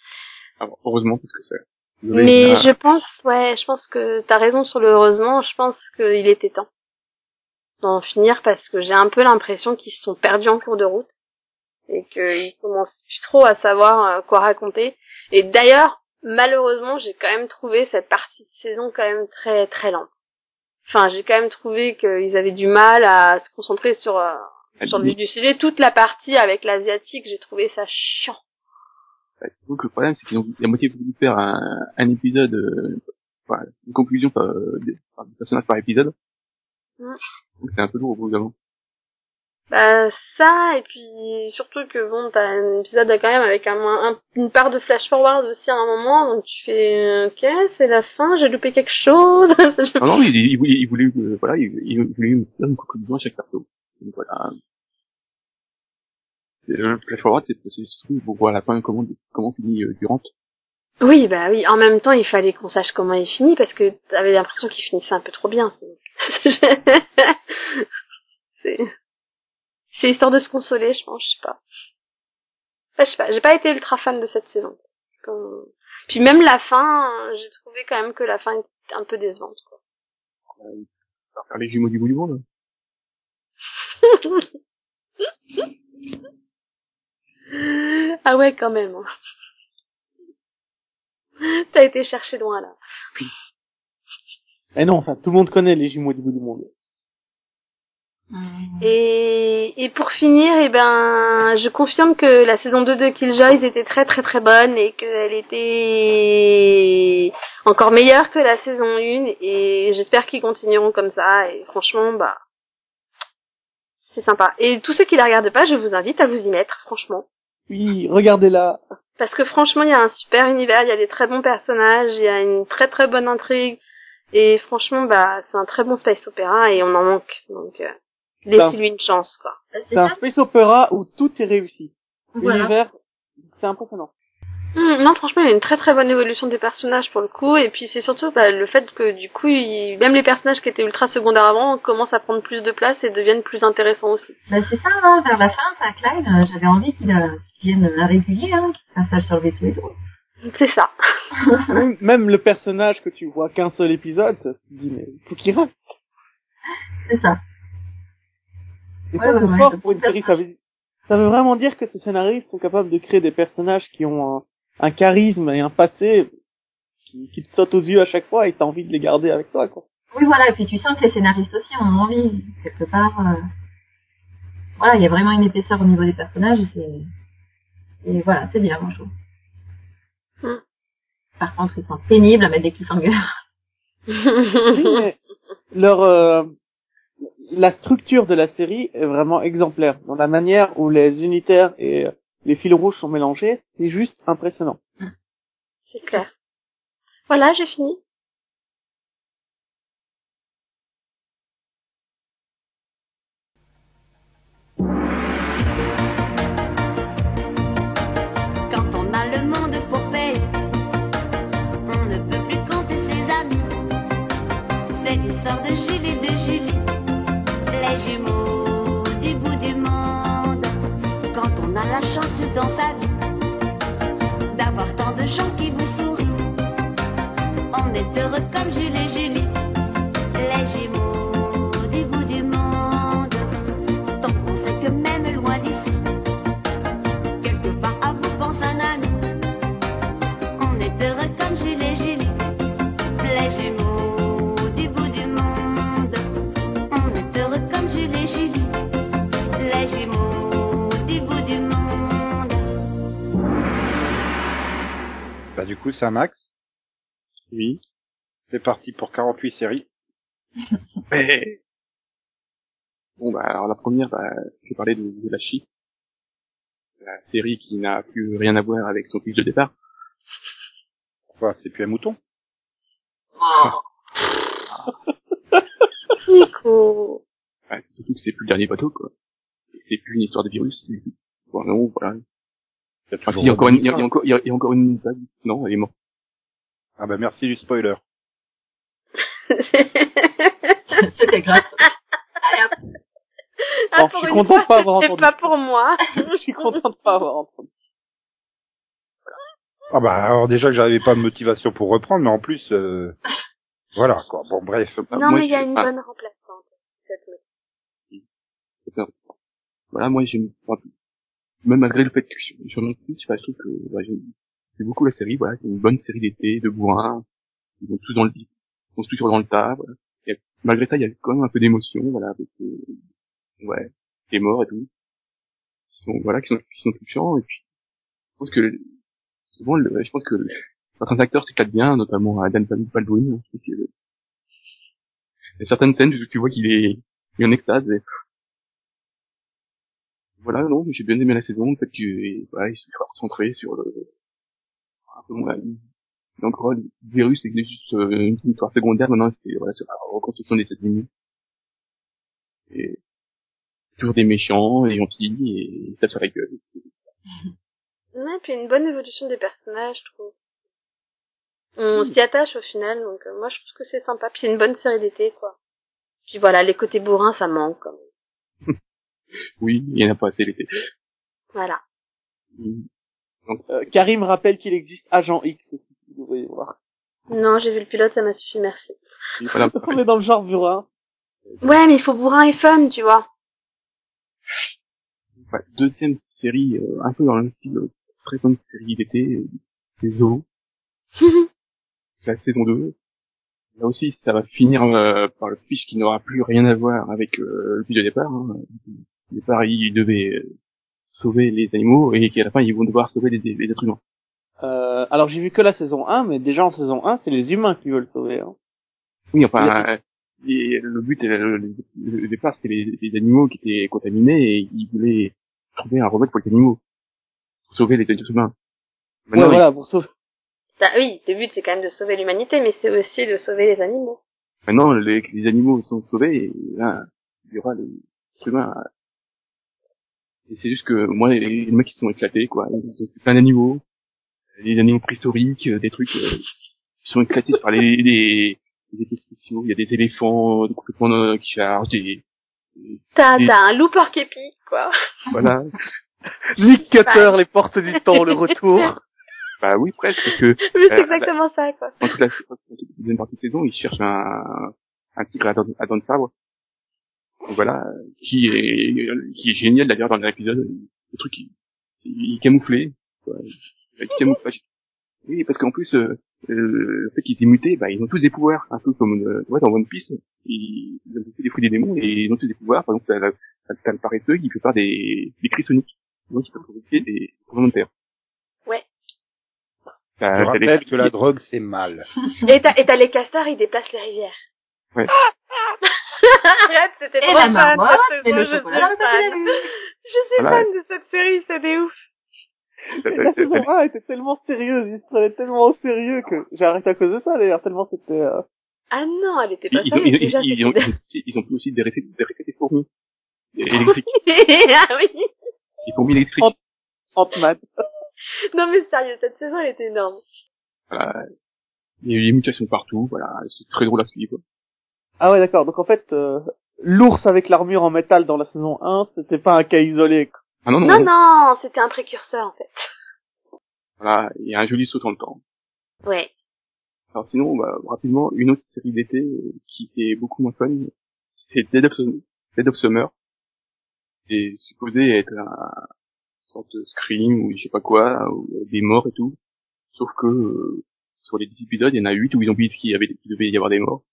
Speaker 2: Alors, heureusement parce que c'est.
Speaker 3: Mais je pense, ouais, je pense que t'as raison sur le heureusement. Je pense qu'il était temps d'en finir parce que j'ai un peu l'impression qu'ils se sont perdus en cours de route et qu'ils commencent plus trop à savoir euh, quoi raconter. Et d'ailleurs, malheureusement, j'ai quand même trouvé cette partie de saison quand même très très lente. Enfin, j'ai quand même trouvé qu'ils avaient du mal à se concentrer sur euh, sur le du sujet. Toute la partie avec l'asiatique, j'ai trouvé ça chiant.
Speaker 2: Donc le problème c'est qu'ils ont la moitié voulu faire un, un épisode, euh, enfin, une conclusion par, euh, des, par des personnages par épisode.
Speaker 3: Mm.
Speaker 2: Donc c'est un peu lourd au bout d'un moment.
Speaker 3: Bah ça et puis surtout que bon t'as un épisode quand même avec un, un- une part de flash forward aussi à un moment donc tu fais euh, ok c'est la fin j'ai loupé quelque chose
Speaker 2: Non, non, il, il voulait, il voulait, euh, voilà, il, il voulait faire une conclusion à chaque perso. Donc voilà. C'est le flash forward, c'est surtout pour voir à la fin comment comment finit euh, Durant.
Speaker 3: oui bah oui en même temps il fallait qu'on sache comment il finit parce que t'avais l'impression qu'il finissait un peu trop bien c'est histoire de se consoler je pense je sais pas je sais pas j'ai pas été ultra fan de cette saison Comme- puis même la fin euh, j'ai trouvé quand même que la fin était un peu décevante quoi.
Speaker 2: Faire faire les jumeaux du bout du monde.
Speaker 3: ah ouais, quand même. hein. T'as été chercher loin là.
Speaker 4: Eh non, enfin, tout le monde connaît les jumeaux du bout du monde.
Speaker 5: Hum.
Speaker 3: Et, et pour finir, eh ben, je confirme que la saison 2 de Killjoys était très très très bonne et qu'elle était encore meilleure que la saison 1 et j'espère qu'ils continueront comme ça et franchement, bah, c'est sympa. Et tous ceux qui la regardent pas, je vous invite à vous y mettre, franchement.
Speaker 4: Oui, regardez-la.
Speaker 3: Parce que franchement, il y a un super univers, il y a des très bons personnages, il y a une très très bonne intrigue. Et franchement, bah, c'est un très bon space opéra et on en manque. Donc, euh, laissez-lui une chance, quoi.
Speaker 5: C'est
Speaker 4: C'est un
Speaker 5: ça
Speaker 4: space opéra où tout est réussi.
Speaker 5: Voilà.
Speaker 4: L'univers, c'est impressionnant.
Speaker 3: Hum, non, franchement, il y a une très très bonne évolution des personnages pour le coup. Et puis c'est surtout bah, le fait que du coup, même les personnages qui étaient ultra secondaires avant commencent à prendre plus de place et deviennent plus intéressants aussi.
Speaker 5: Bah, c'est ça, hein, vers la fin, enfin, Klein, euh, j'avais envie qu'il euh, vienne à régulier, hein, qu'il s'installe sur le vaisseau et tout.
Speaker 3: C'est ça.
Speaker 4: même, même le personnage que tu vois qu'un seul épisode, tu te dis, mais faut qu'il reste.
Speaker 5: C'est ça.
Speaker 4: Et
Speaker 5: Ouais,
Speaker 4: ça, c'est fort pour une série. Ça veut, ça veut vraiment dire que ces scénaristes sont capables de créer des personnages qui ont un, un charisme et un passé qui, qui te sautent aux yeux à chaque fois et t'as envie de les garder avec toi, quoi.
Speaker 5: Oui, voilà, et puis tu sens que les scénaristes aussi ont envie, quelque part. euh, Voilà, il y a vraiment une épaisseur au niveau des personnages, et c'est... Et voilà, c'est bien, moi, je trouve.
Speaker 3: Hmm.
Speaker 5: Par contre, ils sont pénibles à mettre des cliffhangers.
Speaker 4: Oui, mais leur euh, la structure de la série est vraiment exemplaire. Dans la manière où les unitaires et euh, les fils rouges sont mélangés, c'est juste impressionnant.
Speaker 3: C'est clair. Voilà, j'ai fini.
Speaker 6: Quand on a le monde pour payer, on ne peut plus compter ses amis. C'est l'histoire de Gilles de Julie jumeaux du bout du monde. Quand on a la chance dans sa vie d'avoir tant de gens qui vous sourient, on est heureux comme Jules et Julie, du
Speaker 1: coup, c'est un max.
Speaker 2: Oui.
Speaker 1: C'est parti pour 48 séries.
Speaker 2: Mais- Bon, bah, alors la première, bah, je vais parler de, de la Chi. La série qui n'a plus rien à voir avec son pitch de départ.
Speaker 1: Quoi, c'est plus un mouton?
Speaker 3: Nico.
Speaker 2: Ouais, surtout que c'est plus le dernier bateau, quoi. Et c'est plus une histoire de virus. Bon, non, voilà.
Speaker 1: Il y a
Speaker 2: Ah,
Speaker 1: toujours
Speaker 2: si, il y a encore une, il y a, il y a encore, il y a, il y a encore une, non, elle est morte.
Speaker 1: Ah bah merci du spoiler.
Speaker 5: C'était grave. Hop.
Speaker 3: Ah,
Speaker 4: je suis content de pas avoir entendu.
Speaker 3: pas pour moi.
Speaker 4: Je suis content de pas avoir entendu.
Speaker 1: Ah bah alors déjà que j'avais pas de motivation pour reprendre, mais en plus, euh, voilà quoi. Bon bref.
Speaker 3: Non,
Speaker 2: moi,
Speaker 3: mais il y a une
Speaker 2: ah,
Speaker 3: bonne remplaçante. Cette.
Speaker 2: Voilà, moi, j'aime, enfin, même malgré le fait que je suis non plus, je trouve que, bah, j'aime beaucoup la série, voilà, c'est une bonne série d'été, de bourrin, ils vont tous dans le, ils vont tous dans le tas, voilà. Et malgré ça, il y a quand même un peu d'émotion, voilà, avec, euh, ouais, des morts et tout. Qui sont, voilà, qui sont, qui sont touchants, et puis, je pense que, souvent, je pense que certains acteurs s'éclatent bien, notamment Adam Baldwin, je pense que, a certaines scènes, tu vois qu'il est, il est en extase, et voilà, non, j'ai bien aimé la saison, fait que, voilà, ils se concentrés sur le, un peu, voilà, donc, le virus, c'est juste euh, une histoire secondaire, maintenant, c'est, voilà, sur la reconstruction des États-Unis. Et, toujours des méchants, des gentils, et ils se tapent sur la gueule.
Speaker 3: Ouais, puis une bonne évolution des personnages, je trouve. On s'y attache au final, donc euh, moi je trouve que c'est sympa. Puis c'est une bonne série d'été, quoi. Puis voilà, les côtés bourrins, ça manque, quand même.
Speaker 2: Oui, il y en a pas assez l'été.
Speaker 3: Voilà.
Speaker 4: Euh, Karim rappelle qu'il existe Agent X aussi, vous devriez voir.
Speaker 3: Non, j'ai vu le pilote, ça m'a suffi, merci.
Speaker 2: Voilà.
Speaker 4: On est dans le genre burin.
Speaker 3: Ouais, mais il faut bourrin et fun, tu vois.
Speaker 2: Ouais, deuxième série, euh, un peu dans le style euh, très bonne série d'été, euh, c'est Zoo, la saison 2. Là aussi, ça va finir euh, par le pitch qui n'aura plus rien à voir avec euh, le pitch de départ. Hein. Au départ, ils devaient euh, sauver les animaux et qu'à la fin, ils vont devoir sauver les, les êtres humains.
Speaker 4: Euh, alors j'ai vu que la saison 1, mais déjà en saison 1, c'est les humains qui veulent sauver. Hein.
Speaker 2: Oui, enfin, euh, et le but, euh, le, le départ, c'était les, les animaux qui étaient contaminés et ils voulaient trouver un remède pour les animaux. Pour sauver les êtres humains.
Speaker 4: Ouais,
Speaker 2: Maintenant,
Speaker 4: voilà, pour sauver.
Speaker 3: Ah oui, le but c'est quand même de sauver l'humanité, mais c'est aussi de sauver les animaux.
Speaker 2: Maintenant, les, les animaux sont sauvés, et là, il y aura les êtres humains. Et c'est juste que, moi, les, les mecs, ils sont éclatés, quoi. Ils ont plein d'animaux, des animaux préhistoriques, euh, des trucs, euh, ils sont éclatés par les, les, les effets spéciaux. Il y a des éléphants euh, complètement euh, qui chargent, des, des-
Speaker 3: T'as, un looper képi, quoi.
Speaker 2: voilà.
Speaker 4: Nick Cutter, les portes du temps, le retour.
Speaker 2: bah oui, presque, parce que
Speaker 3: Mais c'est
Speaker 2: Euh,
Speaker 3: exactement ça, quoi.
Speaker 2: dans toute la, dans toute la deuxième partie de saison, ils cherchent un, un tigre à dents de sabre. Voilà, qui est, qui est génial d'ailleurs dans l'épisode. Le truc, il, il est camouflé. quoi. Il est camouflage. Oui, parce qu'en plus, euh, euh, le fait qu'ils aient muté, bah, ils ont tous des pouvoirs, un peu comme euh, tu vois, dans One Piece. Ils, ils ont tous des fruits des démons et ils ont tous des pouvoirs. Par exemple, t'as, le paresseux qui peut faire des, des cris soniques. Donc, il peut provoquer des volontaires.
Speaker 3: Ouais.
Speaker 2: T'as-
Speaker 1: Je
Speaker 2: t'as des-
Speaker 1: rappelle que la drogue c'est mal.
Speaker 3: Et t'as, et t'as les castors, ils déplacent les rivières.
Speaker 2: Ouais.
Speaker 3: Arrête, c'était trop
Speaker 5: la
Speaker 3: fun,
Speaker 5: marmotte, et le
Speaker 3: je suis fan. Je suis
Speaker 2: Voilà.
Speaker 3: fan de cette série, c'est des ouf.
Speaker 4: La saison
Speaker 2: t'as-
Speaker 4: 1 était tellement sérieuse, ils se prenaient tellement au sérieux que j'ai arrêté à cause de ça d'ailleurs, tellement c'était... Euh...
Speaker 3: Ah non, elle était pas
Speaker 2: ils,
Speaker 3: sérieuse,
Speaker 2: ils,
Speaker 3: déjà,
Speaker 2: ils, ils ont, ils, ont, pu aussi déresser des fourmis. Électriques.
Speaker 3: ah oui.
Speaker 2: Des fourmis électriques.
Speaker 4: Ant-Man.
Speaker 3: Non mais sérieux, cette saison, elle était énorme.
Speaker 2: Voilà. Il y a eu des mutations partout, voilà. C'est très drôle à suivre.
Speaker 4: Ah ouais d'accord, donc en fait, euh, l'ours avec l'armure en métal dans la saison 1, c'était pas un cas isolé. quoi.
Speaker 2: Ah non, non,
Speaker 3: Non, non, c'était un précurseur, en fait.
Speaker 2: Voilà, il y a un joli saut dans le temps.
Speaker 3: Ouais.
Speaker 2: Alors sinon, bah, rapidement, une autre série d'été euh, qui était beaucoup moins fun, c'est Dead of, Dead of Summer. C'est supposé être un sorte de scream ou je sais pas quoi, ou des morts et tout. Sauf que euh, sur les 10 épisodes, il y en a 8 où ils ont oublié qu'il y avait qu'il devait y avoir des morts.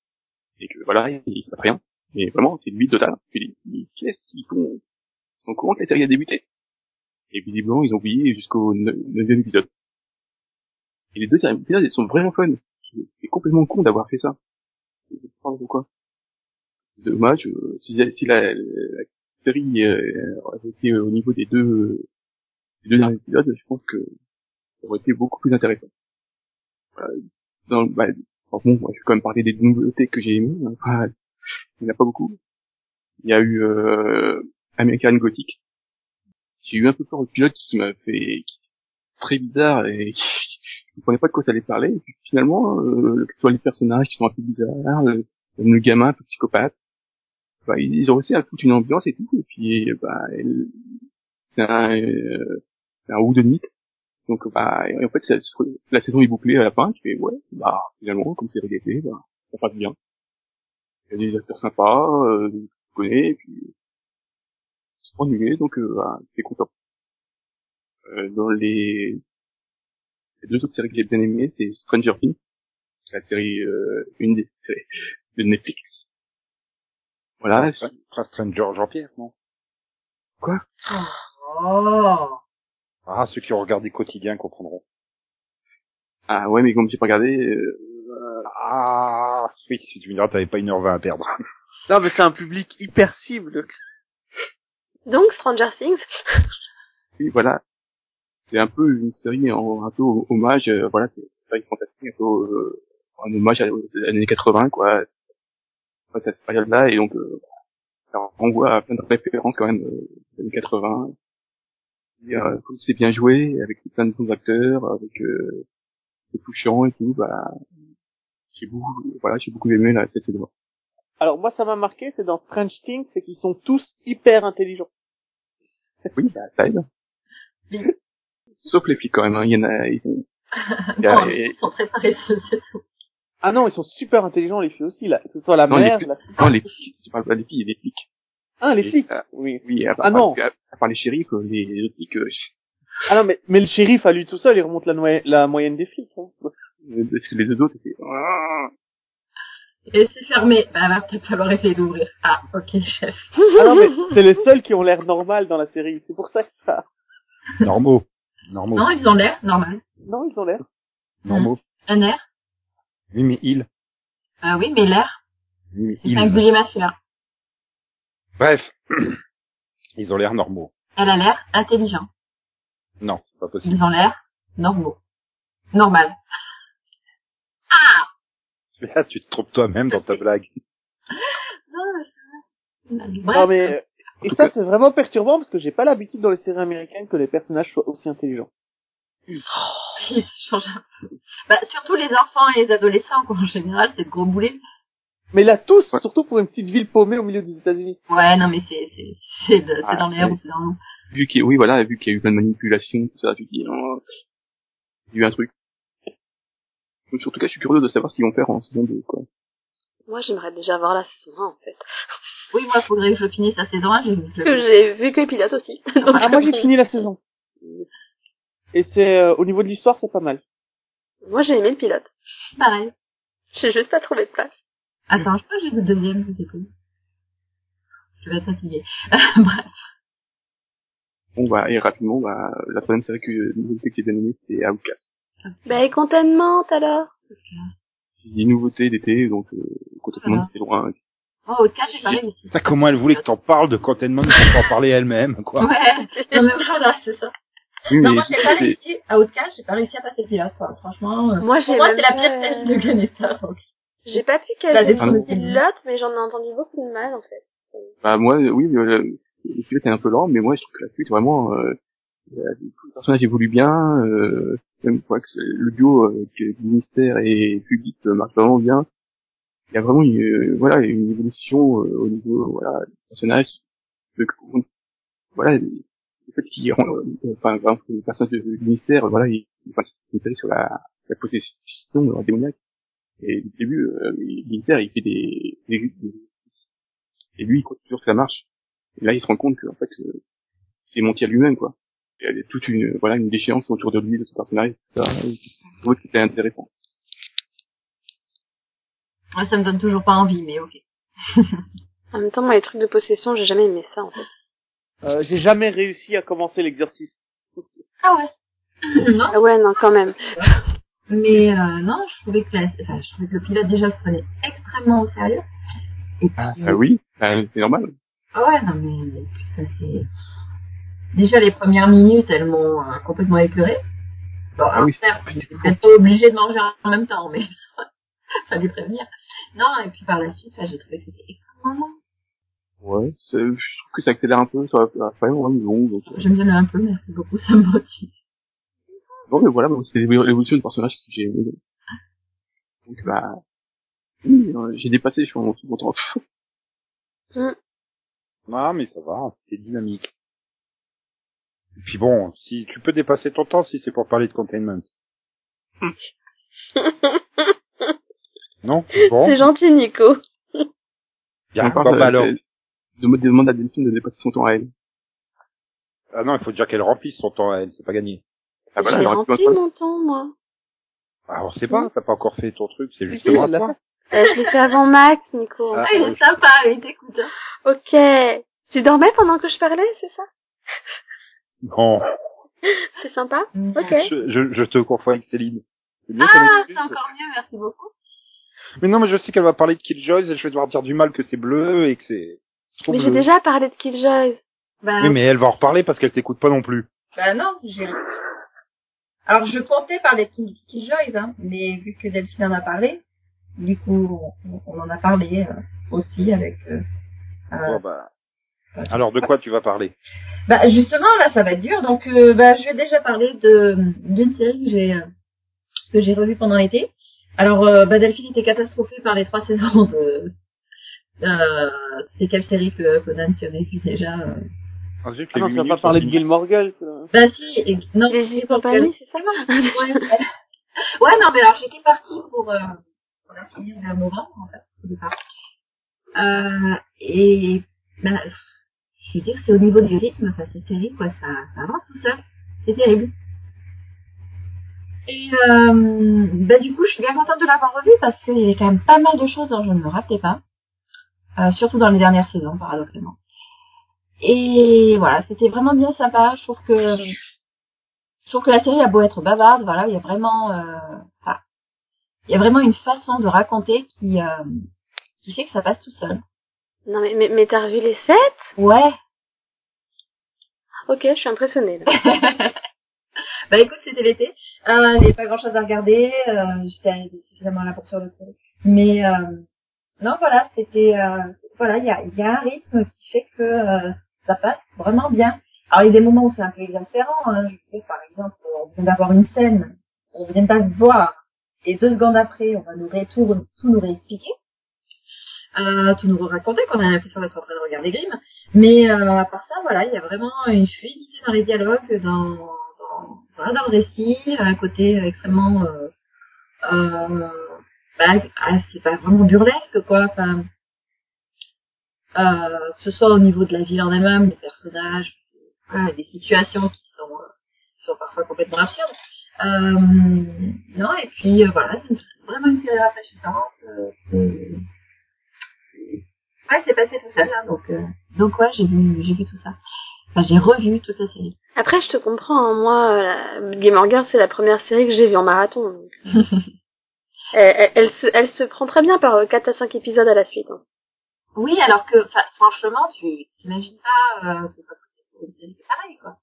Speaker 2: Et que voilà, il se rien. Mais vraiment, c'est le vide total. Tu dis, mais qu'est-ce qu'ils font Ils sont au courant que la série a débuté. Et visiblement, ils ont oublié jusqu'au 9 épisode. Et les deux derniers épisodes, ils sont vraiment fun. C'est complètement con d'avoir fait ça. Je pas pourquoi. C'est dommage. euh, Si, la, série euh, avait été au niveau des deux, derniers épisodes, je pense que ça aurait été beaucoup plus intéressant. Voilà. Dans, bah, bon, je vais quand même parler des nouveautés que j'ai aimées. hein. Il n'y en a pas beaucoup. Il y a eu euh, American Gothic. J'ai eu un peu peur du pilote qui m'a fait très bizarre et je comprenais pas de quoi ça allait parler. Finalement, euh, que ce soit les personnages qui sont un peu bizarres, le, même le gamin un peu psychopathe, bah, ils ont réussi à foutre une ambiance et tout. Et puis, bah, c'est un, euh, un whodunit. Donc, bah, et en fait, ça- la saison est bouclée à la fin. Tu fais, ouais, bah, finalement, comme c'est d'été, bah, ça passe bien. Il y a des acteurs sympas, euh, tu connais, et puis, c'est pas ennuyé, donc, euh, bah, t'es content. Euh, dans les, les deux autres séries que j'ai bien aimées, c'est Stranger Things, la série, euh, une des séries de Netflix. Voilà.
Speaker 1: Stranger Jean-Pierre, non?
Speaker 5: Oh.
Speaker 1: Ah, ceux qui ont regardé quotidien comprendront.
Speaker 2: Ah ouais, mais comme j'ai pas regardé, euh,
Speaker 1: Ah, oui, si tu me diras, t'avais pas une heure vingt à perdre.
Speaker 4: Non, mais c'est un public hyper cible.
Speaker 3: Donc, Stranger Things.
Speaker 2: oui, voilà. C'est un peu une série en, un peu hommage, euh, voilà, c'est une série fantastique, un peu, euh, un hommage à- aux années 80, quoi. À cette période-là, et donc, euh, ça renvoie à plein de références quand même, euh, des années 80. Euh, comme c'est bien joué, avec plein de bons acteurs, avec, euh, c'est touchant et tout, bah, j'ai beaucoup, voilà, j'ai beaucoup aimé, là, cette saison.
Speaker 4: Alors moi, ça m'a marqué, c'est dans Strange Things, c'est qu'ils sont tous hyper intelligents.
Speaker 2: Oui, bah, ça aide. Sauf les flics quand même, hein. il y en a, ils sont, a-
Speaker 5: Bon, ils sont préparés, c'est tout.
Speaker 4: Ah non, ils sont super intelligents les filles aussi là, que ce soit la
Speaker 2: Non, les
Speaker 4: mère,
Speaker 2: filles-
Speaker 4: la...
Speaker 2: non, les flics, je parle pas des filles, des flics.
Speaker 4: ah les
Speaker 2: les-
Speaker 4: flics.
Speaker 2: ah.
Speaker 4: Oui.
Speaker 2: Oui,
Speaker 4: Ah
Speaker 2: part,
Speaker 4: non.
Speaker 2: que, part les shérifs, euh, les, les autres flics, euh,
Speaker 4: Ah non, mais mais le shérif à lui tout seul, il remonte la, noye- la moyenne des flics. Hein.
Speaker 2: euh, parce que les deux autres étaient, Ah.
Speaker 5: Et c'est fermé. Bah, va peut-être falloir essayer d'ouvrir. Ah, ok, chef.
Speaker 4: Ah non, mais c'est les seuls qui ont l'air normal dans la série. C'est pour ça que ça.
Speaker 1: Normaux. Normaux.
Speaker 5: Non, ils ont l'air normal.
Speaker 4: Non, ils ont l'air.
Speaker 1: Normaux.
Speaker 5: Un air.
Speaker 1: Oui, mais il.
Speaker 5: Ah oui, mais l'air.
Speaker 1: Oui, mais
Speaker 5: C'est
Speaker 1: il.
Speaker 5: singulier masculin.
Speaker 1: Bref. Ils ont l'air normaux.
Speaker 5: Elle a l'air intelligent.
Speaker 1: Non, c'est pas possible.
Speaker 5: Ils ont l'air normaux. Normal.
Speaker 1: Là, tu te trompes toi-même dans ta blague.
Speaker 5: Non, mais.
Speaker 4: Non euh, et ça c'est vraiment perturbant parce que j'ai pas l'habitude dans les séries américaines que les personnages soient aussi intelligents.
Speaker 5: Ils changent un peu. Bah, surtout les enfants et les adolescents, quoi. En général, c'est de gros boulets.
Speaker 4: Mais là tous,
Speaker 2: Ouais.
Speaker 4: surtout pour une petite ville paumée au milieu des États-Unis.
Speaker 5: Ouais, non, mais c'est, c'est, c'est,
Speaker 2: Ah,
Speaker 5: dans l'air ou c'est dans l'eau.
Speaker 2: vu qu'il y a- oui, voilà, vu qu'il y a eu plein de manipulations, tout ça, tu dis, oh, il y a eu un truc. Donc, en tout cas, je suis curieux de savoir ce qu'ils vont faire en saison 2, quoi.
Speaker 3: Moi, j'aimerais déjà voir la saison 1, en fait.
Speaker 5: Oui, moi, faudrait que je finisse la saison 1, j'ai vu
Speaker 3: Parce que j'ai vu que le pilote aussi. Donc,
Speaker 4: Ah moi j'ai fini la saison. Et c'est euh, au niveau de l'histoire c'est pas mal.
Speaker 3: Moi, j'ai aimé le pilote.
Speaker 5: pareil.
Speaker 3: J'ai juste pas trouvé de place.
Speaker 5: Attends, je crois que j'ai le deuxième, je sais plus. Je vais être fatiguée. Bref.
Speaker 2: Bon, bah, et rapidement, bah, la troisième série que, j'ai aimée, c'était Outcast.
Speaker 3: Bah, et contentement, alors?
Speaker 2: J'ai dit nouveauté d'été, donc, euh,
Speaker 5: Voilà.
Speaker 2: c'était loin.
Speaker 5: Oh, au cas, j'ai pas réussi.
Speaker 1: Ça, comment elle voulait que t'en parles de Containment sans en parler elle-même, quoi.
Speaker 5: Ouais, non mais voilà, c'est ça.
Speaker 2: Oui,
Speaker 5: Non, moi j'ai pas
Speaker 2: c'est-
Speaker 5: réussi, à Outcast, j'ai pas réussi à passer le pilote, quoi. Franchement, euh,
Speaker 3: Moi,
Speaker 5: pour
Speaker 3: j'ai
Speaker 5: moi c'est la pire série de gagner ça. donc.
Speaker 3: J'ai pas pu caler le pilote, mais j'en ai entendu beaucoup de mal, en fait.
Speaker 2: bah, moi, euh, oui, euh, le pilote est un peu lent, mais moi, je trouve que la suite, vraiment, euh, euh, le personnage évolue bien, euh, même, quoi, que le duo, euh, que Ministère et Public euh, marche vraiment bien. il y a vraiment une, euh, voilà, une évolution euh, au niveau, voilà, des personnages. De, voilà, le fait qu'il, euh, enfin, par exemple, le personnage de- du ministère, voilà, il, enfin, c'est une série sur la, la possession euh, démoniaque. Et au début, euh, il fait des, des, des. Et lui, il croit toujours que ça marche. Et là, il se rend compte que, en fait, euh, c'est menti à lui-même, quoi. Il y a toute une, voilà, une déchéance autour de lui, de son personnage, ça. Je trouvais que c'était intéressant.
Speaker 5: Ouais, ça me donne toujours pas envie, mais ok.
Speaker 3: En même temps, moi, les trucs de possession, j'ai jamais aimé ça, en fait.
Speaker 4: Euh, j'ai jamais réussi à commencer l'exercice.
Speaker 5: Ah ouais. non,
Speaker 3: Ah ouais, non, quand même.
Speaker 5: mais euh, non, je trouvais que la, enfin, je trouvais que le pilote déjà se prenait extrêmement au sérieux. Et puis,
Speaker 2: Ah oui, ah, c'est normal.
Speaker 5: ah ouais, non mais ça c'est. Déjà les premières minutes, elles m'ont euh, complètement écœurée. Bon,
Speaker 2: Ah oui,
Speaker 5: certes, j'étais peut-être pas obligée de manger en même temps, mais fallait prévenir. Non, et puis par la suite, j'ai trouvé que c'était extrêmement long.
Speaker 2: Ouais, je trouve que ça accélère un peu sur la, la fin, ouais, mais bon, donc, euh,
Speaker 5: J'aime bien un peu, merci beaucoup, ça me motive.
Speaker 2: Bon, mais voilà, bon, c'est l'évolution du personnage que j'ai aimé. Donc, bah, oui, euh, j'ai dépassé, je suis en content.
Speaker 1: Non, mais ça va, c'était dynamique. Et puis bon, si tu peux dépasser ton temps si c'est pour parler de containment. non Bon,
Speaker 3: C'est gentil, Nico.
Speaker 1: bien, bon, bah alors.
Speaker 2: de, de, demande à Delphine de dépasser son temps à elle.
Speaker 1: Ah non, il faut déjà qu'elle remplisse son temps à elle, c'est pas gagné.
Speaker 2: Ah voilà,
Speaker 3: j'ai
Speaker 2: pu
Speaker 3: rempli mon temps, moi.
Speaker 1: Ah, on sait pas, t'as pas encore fait ton truc, c'est justement
Speaker 4: l'a
Speaker 1: toi.
Speaker 3: Euh, je l'ai fait avant Max, Nico.
Speaker 1: Ah,
Speaker 5: Ah, il est sympa, il t'écoute. Hein.
Speaker 3: Ok. Tu dormais pendant que je parlais, c'est ça?
Speaker 1: Non,
Speaker 3: C'est sympa? Ok.
Speaker 1: je, je, je te confonds avec Céline. Mieux
Speaker 5: Ah, c'est encore mieux, merci beaucoup.
Speaker 1: Mais non, mais je sais qu'elle va parler de Killjoys et je vais devoir dire du mal que c'est bleu et que c'est
Speaker 3: Mais j'ai déjà parlé de Killjoys.
Speaker 5: Bah,
Speaker 1: Oui, mais elle va en reparler parce qu'elle t'écoute pas non plus.
Speaker 5: bah non, j'ai... Alors, je comptais parler de Kill- Killjoys, hein, mais vu que Delphine en a parlé, du coup, on, on en a parlé euh, aussi avec... Euh,
Speaker 1: Bon, bah. Alors, de quoi tu vas parler?
Speaker 5: Bah justement là ça va être dur donc euh, bah je vais déjà parler de d'une série que j'ai euh, que j'ai revue pendant l'été. Alors euh, bah Delphine était catastrophée par les trois saisons de euh, c'est quelle série que Conan tu avais vu déjà euh
Speaker 1: Ah, zut,
Speaker 4: Ah non, tu vas pas parler de Gilmore Girls. quoi.
Speaker 5: Bah si et, non
Speaker 3: Les
Speaker 5: c'est pour
Speaker 3: compagnie, c'est ça
Speaker 5: ouais, ouais non mais alors j'étais partie pour euh, pour la finir vers novembre en fait au départ. Euh, et bah je veux dire c'est au niveau du rythme enfin cette série quoi ça ça avance tout seul c'est terrible. Et euh, bah du coup, je suis bien contente de l'avoir revue parce qu'il y avait quand même pas mal de choses dont je ne me rappelais pas, euh, surtout dans les dernières saisons, paradoxalement. Et voilà, c'était vraiment bien sympa. Je trouve que je trouve que la série a beau être bavarde, voilà, il y a vraiment, euh, enfin, il y a vraiment une façon de raconter qui euh, qui fait que ça passe tout seul.
Speaker 3: Non, mais, mais, mais t'as revu les sept?
Speaker 5: Ouais.
Speaker 3: Ok, je suis impressionnée. Là.
Speaker 5: Bah écoute, c'était l'été. Euh, il n'y avait pas grand chose à regarder. Euh, J'étais suffisamment là pour sur le. Mais euh, non, voilà, c'était euh, voilà, il y a, il y a un rythme qui fait que euh, ça passe vraiment bien. Alors il y a des moments où c'est un peu exaspérant. Hein. Par exemple, on vient d'avoir une scène, on vient la voir, et deux secondes après, on va nous retourner, tout nous réexpliquer. Euh, tout nous raconter qu'on a l'impression d'être en train de regarder Grimm. Mais euh, à part ça, voilà, il y a vraiment une fluidité dans les dialogues, dans, dans, dans le récit, un côté extrêmement... Euh, euh, bah, ah, c'est pas vraiment burlesque, quoi. Enfin, euh, que ce soit au niveau de la ville en elle-même, des personnages, voilà, des situations qui sont, euh, qui sont parfois complètement absurdes. Euh, non, et puis euh, voilà, c'est vraiment une série rafraîchissante. Euh, ouais, c'est passé tout seul, hein, donc, euh, donc ouais, j'ai vu, j'ai vu tout ça. Enfin, j'ai revu toute la série.
Speaker 3: Après, je te comprends. hein, moi, euh, la... Game of Girls, c'est la première série que j'ai vue en marathon. donc. elle, elle, elle se, elle se prend très bien par euh, 4 à 5 épisodes à la suite. hein.
Speaker 5: Oui, alors que, franchement, tu t'imagines pas euh, que ce soit possible pour une série pareille, quoi.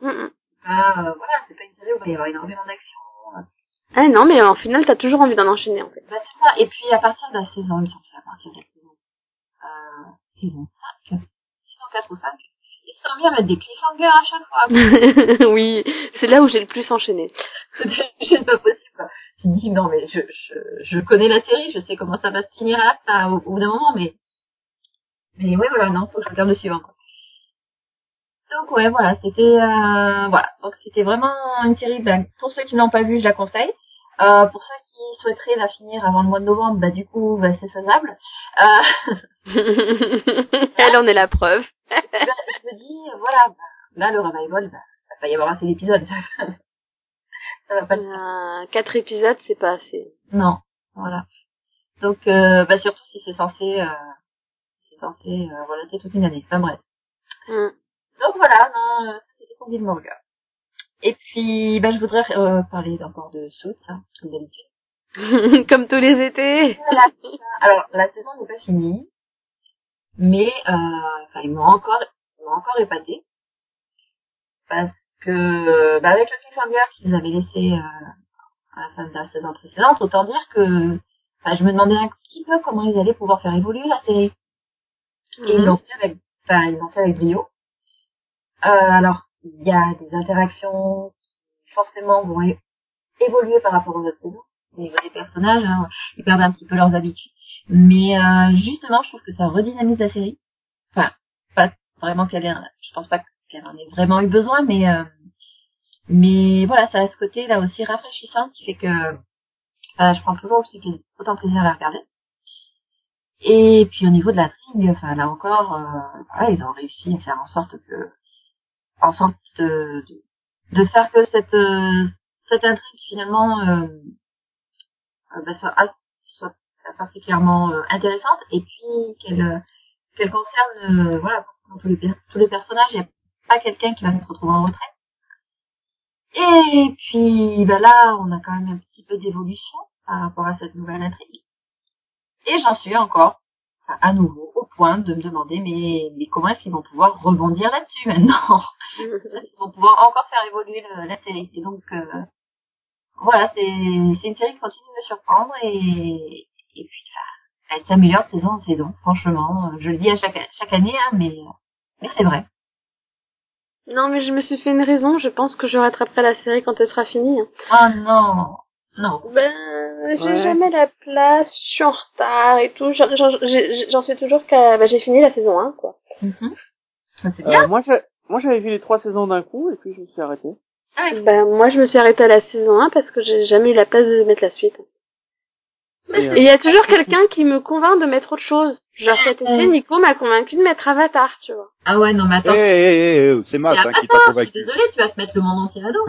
Speaker 3: Mm, mm.
Speaker 5: Bah, euh, voilà, c'est pas une série où il va y avoir énormément d'action.
Speaker 3: Ah non, mais en final, t'as toujours envie d'en enchaîner, en fait.
Speaker 5: Bah, c'est ça. Et puis, à partir de la saison, il me semble que c'est à partir de la saison, euh, saison 5, saison 4 ou 5, ils se sont mis à mettre des cliffhangers à chaque fois.
Speaker 3: oui, c'est là où j'ai le plus enchaîné.
Speaker 5: c'est pas possible, quoi. Tu te dis non mais je, je je connais la série, je sais comment ça va se finir à la fin, au, au bout d'un moment, mais mais ouais voilà non, faut que je regarde le suivant. Quoi. Donc ouais voilà, c'était euh, voilà donc c'était vraiment une série. Ben, pour ceux qui n'ont pas vu, je la conseille. Euh, pour ceux qui souhaiteraient la finir avant le mois de novembre, bah du coup bah, c'est faisable. Euh,
Speaker 3: Elle en est la preuve.
Speaker 5: ben, je me dis voilà, bah, là le revival, bah, ça va y avoir assez d'épisodes. ça va pas le
Speaker 3: Euh, quatre épisodes, c'est pas assez.
Speaker 5: Non, voilà. Donc, euh, bah surtout si c'est censé, euh, censé relater toute une année. Enfin bref.
Speaker 3: Mm.
Speaker 5: Donc voilà, non, euh, c'était pour Gilmore. Et puis, bah je voudrais euh, parler encore de Suits, hein, comme d'habitude.
Speaker 3: Comme tous les étés.
Speaker 5: Voilà. Alors, la saison n'est pas finie, mais euh, ils m'ont encore, ils m'ont encore épaté parce que, bah avec le cliffhanger qu'ils avaient laissé euh, à la fin de la saison précédente, autant dire que, enfin, je me demandais un petit peu comment ils allaient pouvoir faire évoluer la série. Et ils l'ont fait avec, enfin, ils l'ont fait avec brio. Euh, alors, il y a des interactions qui forcément vont évoluer par rapport aux autres saisons. Au niveau des personnages, hein, ils perdent un petit peu leurs habitudes. Mais euh, justement, je trouve que ça redynamise la série. Enfin, pas vraiment qu'elle ait, je pense pas qu'elle en ait vraiment eu besoin, mais euh, mais voilà, ça a ce côté là aussi rafraîchissant qui fait que euh, je prends toujours aussi autant plaisir à la regarder. Et puis au niveau de l'intrigue, enfin là encore, euh, voilà, ils ont réussi à faire en sorte que, en sorte de, de, de faire que cette euh, cette intrigue finalement euh, euh, bah, soit, as- soit particulièrement euh, intéressante et puis qu'elle euh, qu'elle concerne voilà tous les tous les personnages, il n'y a pas quelqu'un qui va se retrouver en retraite. Et puis bah là, on a quand même un petit peu d'évolution par rapport à cette nouvelle intrigue. Et j'en suis encore à nouveau au point de me demander mais, mais comment est-ce qu'ils vont pouvoir rebondir là-dessus maintenant? Ils vont pouvoir encore faire évoluer le- la série. Et donc euh, voilà, c'est une série qui continue de me surprendre et, et puis enfin, elle s'améliore de saison en saison. Franchement, je le dis à chaque chaque année, hein, mais mais c'est vrai.
Speaker 3: Non, mais je me suis fait une raison. Je pense que je rattraperai la série quand elle sera finie. hein.
Speaker 5: Oh non, non.
Speaker 3: Ben, j'ai
Speaker 4: Ouais.
Speaker 3: jamais la place. Je suis en retard et tout. J'en- suis toujours qu'à... Bah, j'ai fini la saison 1, quoi.
Speaker 5: Mhm. Ah, C'est bien.
Speaker 4: Euh, moi, j'avais vu les trois saisons d'un coup et puis je me suis arrêté.
Speaker 5: Ah oui.
Speaker 3: Ben, moi, je me suis arrêtée à la saison 1 parce que j'ai jamais eu la place de mettre la suite.
Speaker 4: Et, euh,
Speaker 3: Et il y a toujours quelqu'un qui me convainc de mettre autre chose. Genre cet été, Nico m'a convaincu de mettre Avatar, tu vois.
Speaker 5: Ah ouais, non, mais attends.
Speaker 1: eh, eh, eh, c'est Matt hein, qui t'a
Speaker 5: attends, je suis
Speaker 1: convaincu.
Speaker 5: désolée, tu vas te mettre le monde entier à dos.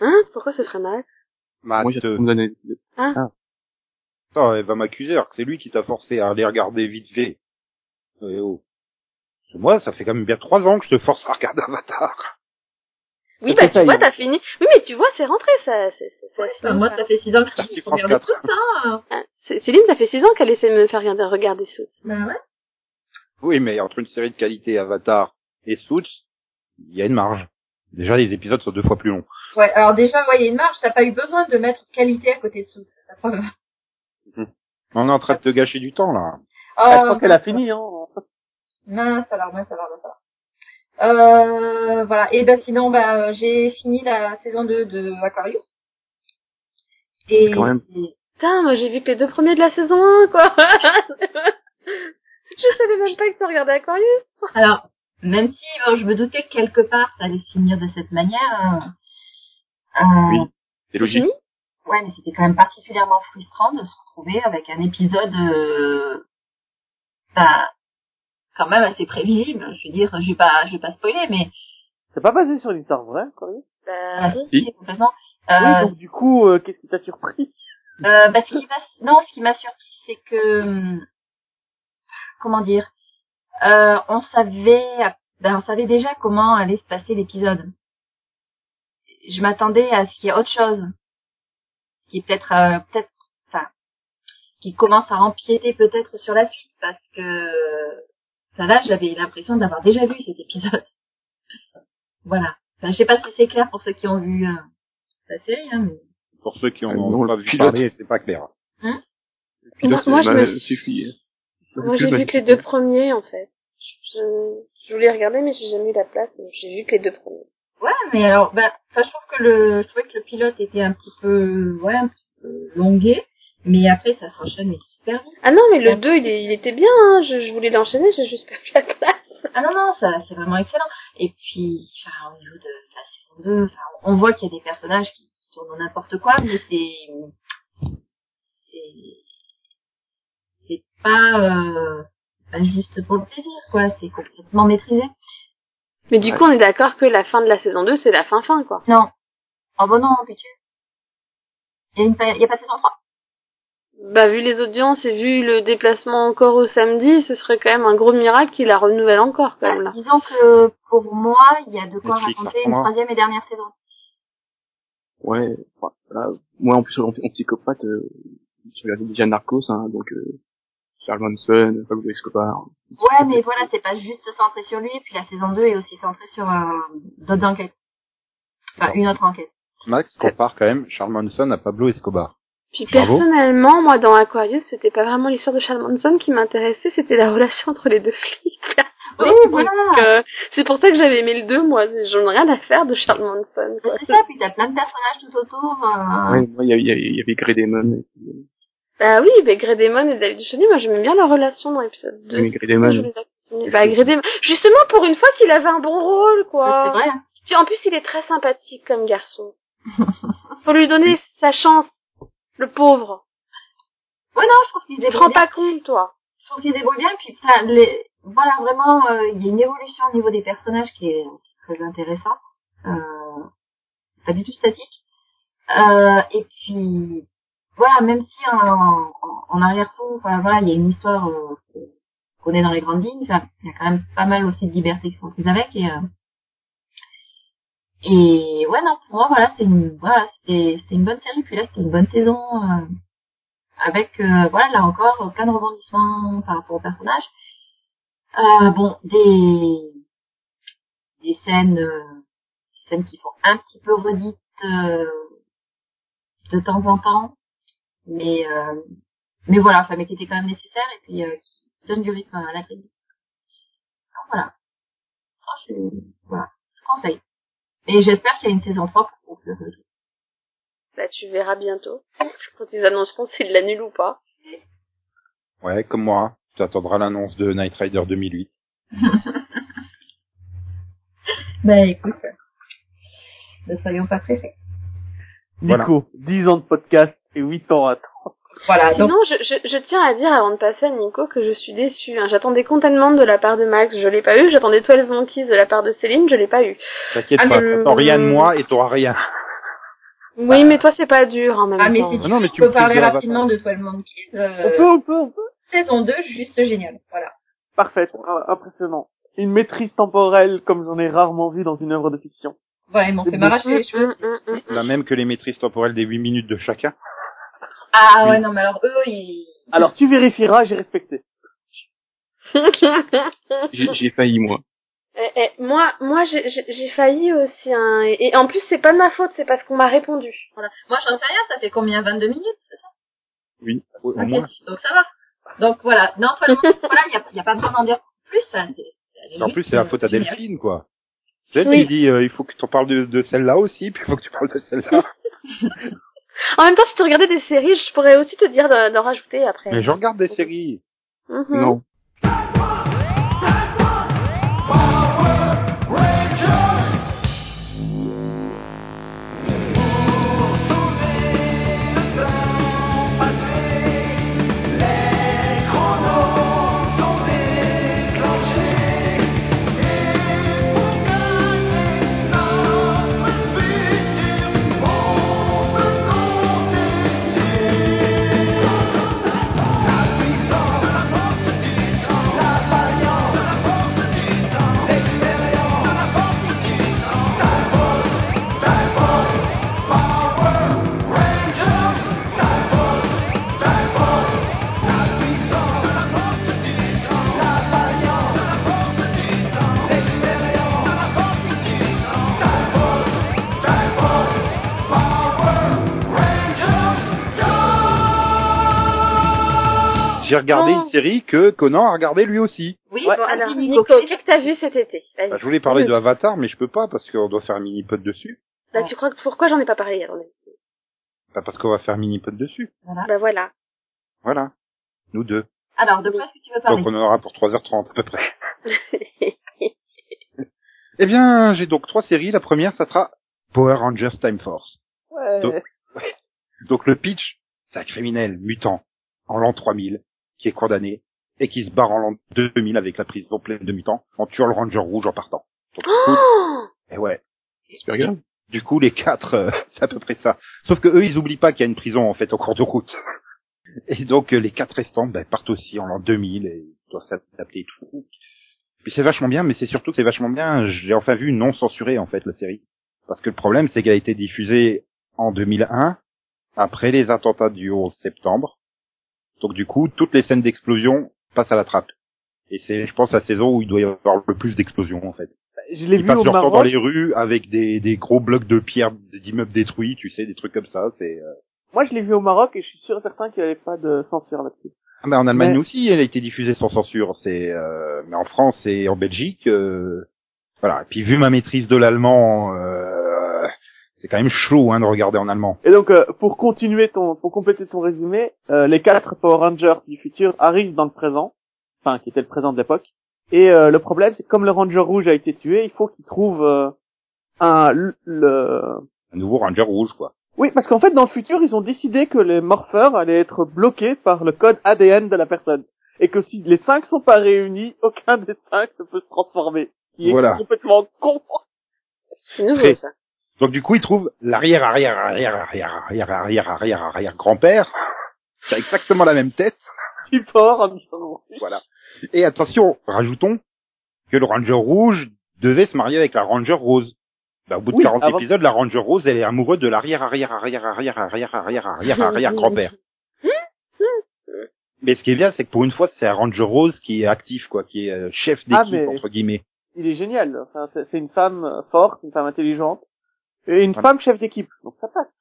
Speaker 3: Hein? Pourquoi ce serait mal?
Speaker 1: Matt,
Speaker 2: Moi, j'ai
Speaker 1: euh,
Speaker 2: me donner.
Speaker 1: attends, elle va m'accuser alors que c'est lui qui t'a forcé à aller regarder vite fait. Eh oh. Parce que Moi, ça fait quand même bien trois ans que je te force à regarder Avatar.
Speaker 3: Oui, bah tu vois, t'as fini. Oui, mais tu vois, c'est rentré, ça. C'est
Speaker 5: Ouais, bah, moi, ça fait six ans que je
Speaker 1: Parti
Speaker 5: dis, faut
Speaker 1: France
Speaker 5: regarder
Speaker 1: 4.
Speaker 5: tout ça.
Speaker 3: Hein, c'est- Céline, ça fait six ans qu'elle essaie de me faire regarder, regarder Suits.
Speaker 5: Bah ouais.
Speaker 1: Oui, mais entre une série de qualité Avatar et Suits, il y a une marge. Déjà, les épisodes sont deux fois plus longs.
Speaker 5: Ouais, alors déjà, ouais, il y a une marge, t'as pas eu besoin de mettre qualité à côté de la preuve.
Speaker 1: On est en train de te gâcher du temps, là.
Speaker 4: ah, je
Speaker 5: Oh,
Speaker 4: crois qu'elle a fini, hein.
Speaker 5: mince alors, mince alors, mince alors. Euh, voilà. Et ben sinon, bah, j'ai fini la saison 2 de Aquarius. Et
Speaker 2: Quand même.
Speaker 3: Putain, moi j'ai vu que les deux premiers de la saison 1, quoi. je savais même pas que tu regardais Aquarius.
Speaker 5: alors, même si bon, je me doutais que quelque part ça allait se finir de cette manière, hein, euh,
Speaker 1: Oui. C'est logique.
Speaker 3: fini
Speaker 5: ouais, mais c'était quand même particulièrement frustrant de se retrouver avec un épisode, euh, bah, quand même assez prévisible. Je veux dire, je vais pas, je vais pas spoiler, mais
Speaker 4: C'est pas basé sur une histoire vraie, Aquarius
Speaker 3: Bah,
Speaker 5: ah,
Speaker 3: oui.
Speaker 5: si, complètement.
Speaker 4: Oui,
Speaker 5: Euh,
Speaker 4: donc du coup, euh, qu'est-ce qui t'a surpris?
Speaker 5: Euh, bah, ce qui m'a, non, ce qui m'a surpris, c'est que, hum, comment dire, euh, on savait, ben, on savait déjà comment allait se passer l'épisode. Je m'attendais à ce qu'il y ait autre chose, qui peut-être, euh, peut-être, enfin, qui commence à empiéter peut-être sur la suite, parce que, ça là, j'avais l'impression d'avoir déjà vu cet épisode. voilà. Enfin, je sais pas si c'est clair pour ceux qui ont vu euh, la série, hein, mais.
Speaker 1: Pour ceux qui en
Speaker 2: Euh,
Speaker 1: ont
Speaker 2: non,
Speaker 1: pas vu parler, c'est pas clair.
Speaker 2: Le pilote,
Speaker 3: Moi- moi, je me
Speaker 2: suffit.
Speaker 3: Moi j'ai vu que les deux premiers, en fait. Je, je voulais regarder, mais j'ai jamais eu la place, donc j'ai vu que les deux premiers.
Speaker 5: Ouais, mais alors, ben, enfin, je trouve que le, je trouvais que le pilote était un petit peu, ouais, un petit peu longué, mais après ça s'enchaîne super vite.
Speaker 3: Ah non, mais le 2, il, il était bien, hein. je, je voulais l'enchaîner, j'ai juste perdu la place.
Speaker 5: Ah non, non, ça, c'est vraiment excellent. Et puis, enfin, au niveau de, la saison 2, enfin, on voit qu'il y a des personnages qui, qui tournent n'importe quoi, mais c'est, c'est, c'est pas, euh, pas juste pour le plaisir, quoi. C'est complètement maîtrisé.
Speaker 3: Mais du coup, on est d'accord que la fin de la saison 2, c'est la fin-fin, quoi.
Speaker 5: Non. Oh bon, non, putain. Il y a une, pa- il y a pas de saison 3?
Speaker 3: Bah, vu les audiences et vu le déplacement encore au samedi, ce serait quand même un gros miracle qu'il la renouvelle encore, quand même, là.
Speaker 5: Disons que, pour moi, il y a de quoi
Speaker 1: Netflix,
Speaker 5: raconter une troisième et dernière saison.
Speaker 2: Ouais, enfin, voilà. Moi, en plus, en, en psychopathe, euh, j'ai regardé déjà Narcos, hein, donc euh, Charles Manson, Pablo Escobar.
Speaker 5: Ouais, mais voilà, c'est pas juste centré sur lui, puis la saison 2 est aussi centrée sur euh, d'autres enquêtes. Enfin, une autre enquête.
Speaker 1: Max compare quand même Charles Manson à Pablo Escobar.
Speaker 3: Puis
Speaker 1: Bravo.
Speaker 3: personnellement, moi, dans Aquarius, c'était pas vraiment l'histoire de Charles Manson qui m'intéressait, c'était la relation entre les deux flics.
Speaker 5: Oui, voilà.
Speaker 3: Donc, euh, c'est pour ça que j'avais aimé le 2, moi. J'en ai rien à faire de Charles Manson.
Speaker 5: C'est ça, puis t'as plein de personnages tout autour. euh,
Speaker 2: Ouais, moi, il y, avait Grey Demon. et puis,
Speaker 3: Bah oui, bah, Grey Demon et David Duchovny, moi j'aimais bien leur relation dans l'épisode 2.
Speaker 2: Oui, Grey Demon.
Speaker 3: Bah, Grey Demon. Justement, pour une fois qu'il avait un bon rôle,
Speaker 5: C'est
Speaker 3: quoi.
Speaker 5: vrai. hein.
Speaker 3: Puis, en plus, il est très sympathique comme garçon. Faut lui donner sa chance. Le pauvre.
Speaker 5: Ouais, non, je trouve qu'ils se
Speaker 3: Tu te rends pas compte, toi.
Speaker 5: Je trouve qu'ils se débrouillent bien, puis les... voilà, vraiment, euh, il y a une évolution au niveau des personnages qui est très intéressant. Euh, pas du tout statique. Euh, et puis, voilà, même si en, en, en arrière-fond, voilà, il y a une histoire euh, qu'on est dans les grandes lignes, il y a quand même pas mal aussi de libertés qui sont prises avec, et euh, et ouais, non, pour moi, voilà, c'est une, voilà, c'était, une bonne série, puis là, c'était une bonne saison, euh, avec, euh, voilà, là encore, plein de rebondissements par rapport aux personnages. Euh, bon, des, des scènes, euh, des scènes qui font un petit peu redites, de temps en temps, mais, euh, mais voilà, enfin, mais qui étaient quand même nécessaires, et puis, euh, qui donnent du rythme à la série. Donc voilà. Franchement, je, voilà, je conseille. Et j'espère qu'il y a une saison 3 pour conclure le.
Speaker 3: Bah, tu verras bientôt. Quand ils annonceront s'ils l'annulent ou pas.
Speaker 1: Ouais, comme moi. Tu attendras l'annonce de Night Rider 2008.
Speaker 5: Bah écoute, ne soyons pas pressés.
Speaker 1: Voilà.
Speaker 4: Nico, 10 ans de podcast et 8 ans à attendre.
Speaker 5: Voilà, donc
Speaker 3: Sinon, je, je, je tiens à dire avant de passer à Nico que je suis déçue. hein. J'attendais Containment de la part de Max, je l'ai pas eu. J'attendais 12 Monkeys de la part de Céline, je l'ai pas eu.
Speaker 1: T'inquiète
Speaker 3: Ah,
Speaker 1: pas,
Speaker 3: mais-
Speaker 1: t'attends rien de moi et t'auras rien.
Speaker 3: Oui, mais toi, c'est pas dur en même
Speaker 5: Ah, mais
Speaker 3: temps.
Speaker 5: si
Speaker 1: Ah non, mais tu
Speaker 5: on peut parler rapidement de 12 Monkeys,
Speaker 4: On
Speaker 5: euh,
Speaker 4: peut, on peut, on peut.
Speaker 5: saison 2, juste génial. Voilà.
Speaker 4: Parfait, ah, impressionnant. Une maîtrise temporelle comme j'en ai rarement vu dans une œuvre de fiction.
Speaker 5: Voilà, ils m'ont fait m'arracher les cheveux.
Speaker 3: Hum, hum, hum.
Speaker 1: La même que les maîtrises temporelles des 8 minutes de chacun.
Speaker 5: Ah ouais, non, mais alors eux, ils...
Speaker 4: Alors tu vérifieras, j'ai respecté.
Speaker 2: J'ai j'ai failli, moi.
Speaker 3: Eh, eh, moi, moi, j'ai- j'ai j'ai failli aussi. Hein, et, et en plus, c'est pas de ma faute, c'est parce qu'on m'a répondu.
Speaker 5: Voilà. Moi, j'en sais rien, ça fait combien 22 minutes c'est ça?
Speaker 1: Au, au
Speaker 5: Ok,
Speaker 1: moins.
Speaker 5: Donc ça va. Donc voilà. Non, 12 Monkeys, voilà, il y a, y a pas besoin d'en dire plus. hein,
Speaker 1: En plus, c'est la faute à. Delphine, quoi. C'est elle
Speaker 3: Oui.
Speaker 1: qui dit, euh, il faut que tu en parles de, de celle-là aussi, puis il faut que tu parles de celle-là.
Speaker 3: En même temps, si tu regardais des séries, je pourrais aussi te dire de- d'en rajouter après.
Speaker 1: Mais je regarde des séries.
Speaker 3: Mhm.
Speaker 2: Non.
Speaker 1: J'ai regardé une série que Conan a regardé lui aussi.
Speaker 5: Oui,
Speaker 4: Ouais.
Speaker 5: bon,
Speaker 3: Alors,
Speaker 5: vas-y,
Speaker 3: Nico, qu'est-ce que t'as vu cet été?
Speaker 1: Bah, je voulais parler de Avatar, mais je peux pas parce qu'on doit faire un mini-pod dessus.
Speaker 3: Bah, tu crois que pourquoi j'en ai pas parlé Attendez.
Speaker 1: Pas parce qu'on va faire mini-pod dessus.
Speaker 5: Voilà.
Speaker 3: Bah voilà.
Speaker 1: Voilà. Nous deux.
Speaker 5: Alors, de quoi est-ce que tu veux parler?
Speaker 1: Donc on en aura pour 3h30 à peu près. Eh bien, j'ai donc trois séries. La première, ça sera Power Rangers Time Force.
Speaker 4: Ouais.
Speaker 1: Donc- Donc le pitch, c'est un criminel mutant en l'an 3000 qui est condamné et qui se barre en l'an 2000 avec la prison pleine de mutants en tuant le Ranger rouge en partant. Donc,
Speaker 3: Oh
Speaker 1: et ouais.
Speaker 2: Super.
Speaker 1: Du coup, les quatre, euh, c'est à peu près ça. Sauf que eux, ils oublient pas qu'il y a une prison en fait en cours de route. Et donc euh, les quatre restants ben, partent aussi en l'an 2000 et ils doivent s'adapter et tout. Puis c'est vachement bien, mais c'est surtout que c'est vachement bien. J'ai enfin vu non censuré en fait la série, parce que le problème c'est qu'elle a été diffusée en 2001 après les attentats du 11 septembre. Donc du coup, toutes les scènes d'explosion passent à la trappe. Et c'est, je pense, la saison où il doit y avoir le plus d'explosions en fait.
Speaker 4: Je l'ai vu
Speaker 1: passent
Speaker 4: au
Speaker 1: leur temps dans
Speaker 4: Maroc.
Speaker 1: les rues avec des, des gros blocs de pierre, des immeubles détruits, tu sais, des trucs comme ça. C'est euh,
Speaker 4: Moi, je l'ai vu au Maroc et je suis sûr et certain qu'il n'y avait pas de censure là-dessus.
Speaker 1: Ah ben en Allemagne
Speaker 4: Mais-
Speaker 1: aussi, elle a été diffusée sans censure. C'est euh, mais en France et en Belgique, euh, voilà. Et puis vu ma maîtrise de l'allemand, euh, c'est quand même chaud hein, de regarder en allemand.
Speaker 4: Et donc, euh, pour continuer ton, pour compléter ton résumé, euh, les quatre Power Rangers du futur arrivent dans le présent, enfin, qui était le présent de l'époque. Et euh, le problème, c'est que comme le Ranger rouge a été tué, il faut qu'ils trouvent euh, un le, le-
Speaker 1: Un nouveau Ranger rouge quoi.
Speaker 4: Oui, parce qu'en fait, dans le futur, ils ont décidé que les morpheurs allaient être bloqués par le code ADN de la personne. Et que si les cinq sont pas réunis, aucun des cinq ne peut se transformer. Qui est
Speaker 1: Voilà.
Speaker 4: complètement con.
Speaker 3: C'est nouveau ça.
Speaker 1: Donc du coup, il trouve l'arrière, arrière, arrière, arrière, arrière, arrière, arrière, arrière grand-père, qui a exactement la même tête.
Speaker 4: Du porc,
Speaker 1: Voilà. Et attention, rajoutons que le Ranger rouge devait se marier avec la Ranger rose. Bah, au bout de
Speaker 4: oui,
Speaker 1: 40
Speaker 4: avant...
Speaker 1: épisodes, la Ranger rose, elle est amoureuse de l'arrière, arrière, arrière, arrière, arrière, arrière, arrière, arrière grand-père. Mais ce qui est bien, c'est que pour une fois, c'est un Ranger rose qui est actif, quoi, qui est chef d'équipe,
Speaker 4: ah,
Speaker 1: entre guillemets.
Speaker 4: Il est génial. Enfin, c'est une femme forte, une femme intelligente et une
Speaker 1: Voilà.
Speaker 4: femme chef d'équipe. Donc ça passe.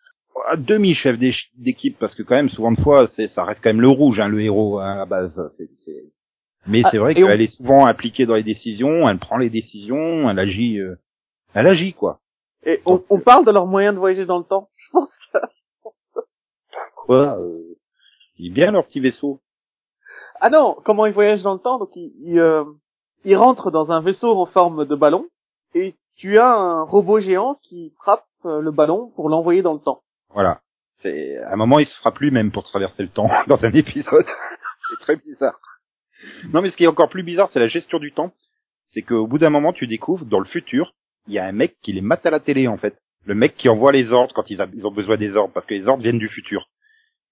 Speaker 1: À demi chef d'é- d'équipe, parce que quand même, souvent de fois, c'est, ça reste quand même le rouge, hein, le héros hein, à la base. C'est, c'est- Mais
Speaker 4: Ah,
Speaker 1: c'est vrai
Speaker 4: on-
Speaker 1: qu'elle est souvent impliquée dans les décisions, elle prend les décisions, elle agit, euh, elle agit quoi.
Speaker 4: Et on, on parle de leurs moyens de voyager dans le temps. Je pense que
Speaker 1: Quoi euh, Ils bien leur petit vaisseau.
Speaker 4: ah non, comment ils voyagent dans le temps Donc ils ils, euh, ils rentrent dans un vaisseau en forme de ballon, et tu as un robot géant qui frappe euh, le ballon pour l'envoyer dans le temps.
Speaker 1: Voilà. C'est à un moment, il se fera plus même pour traverser le temps dans un épisode. c'est très bizarre. Non, mais ce qui est encore plus bizarre, c'est la gestion du temps. C'est qu'au bout d'un moment, tu découvres dans le futur, il y a un mec qui les mate à la télé en fait. Le mec qui envoie les ordres quand ils, a- ils ont besoin des ordres, parce que les ordres viennent du futur.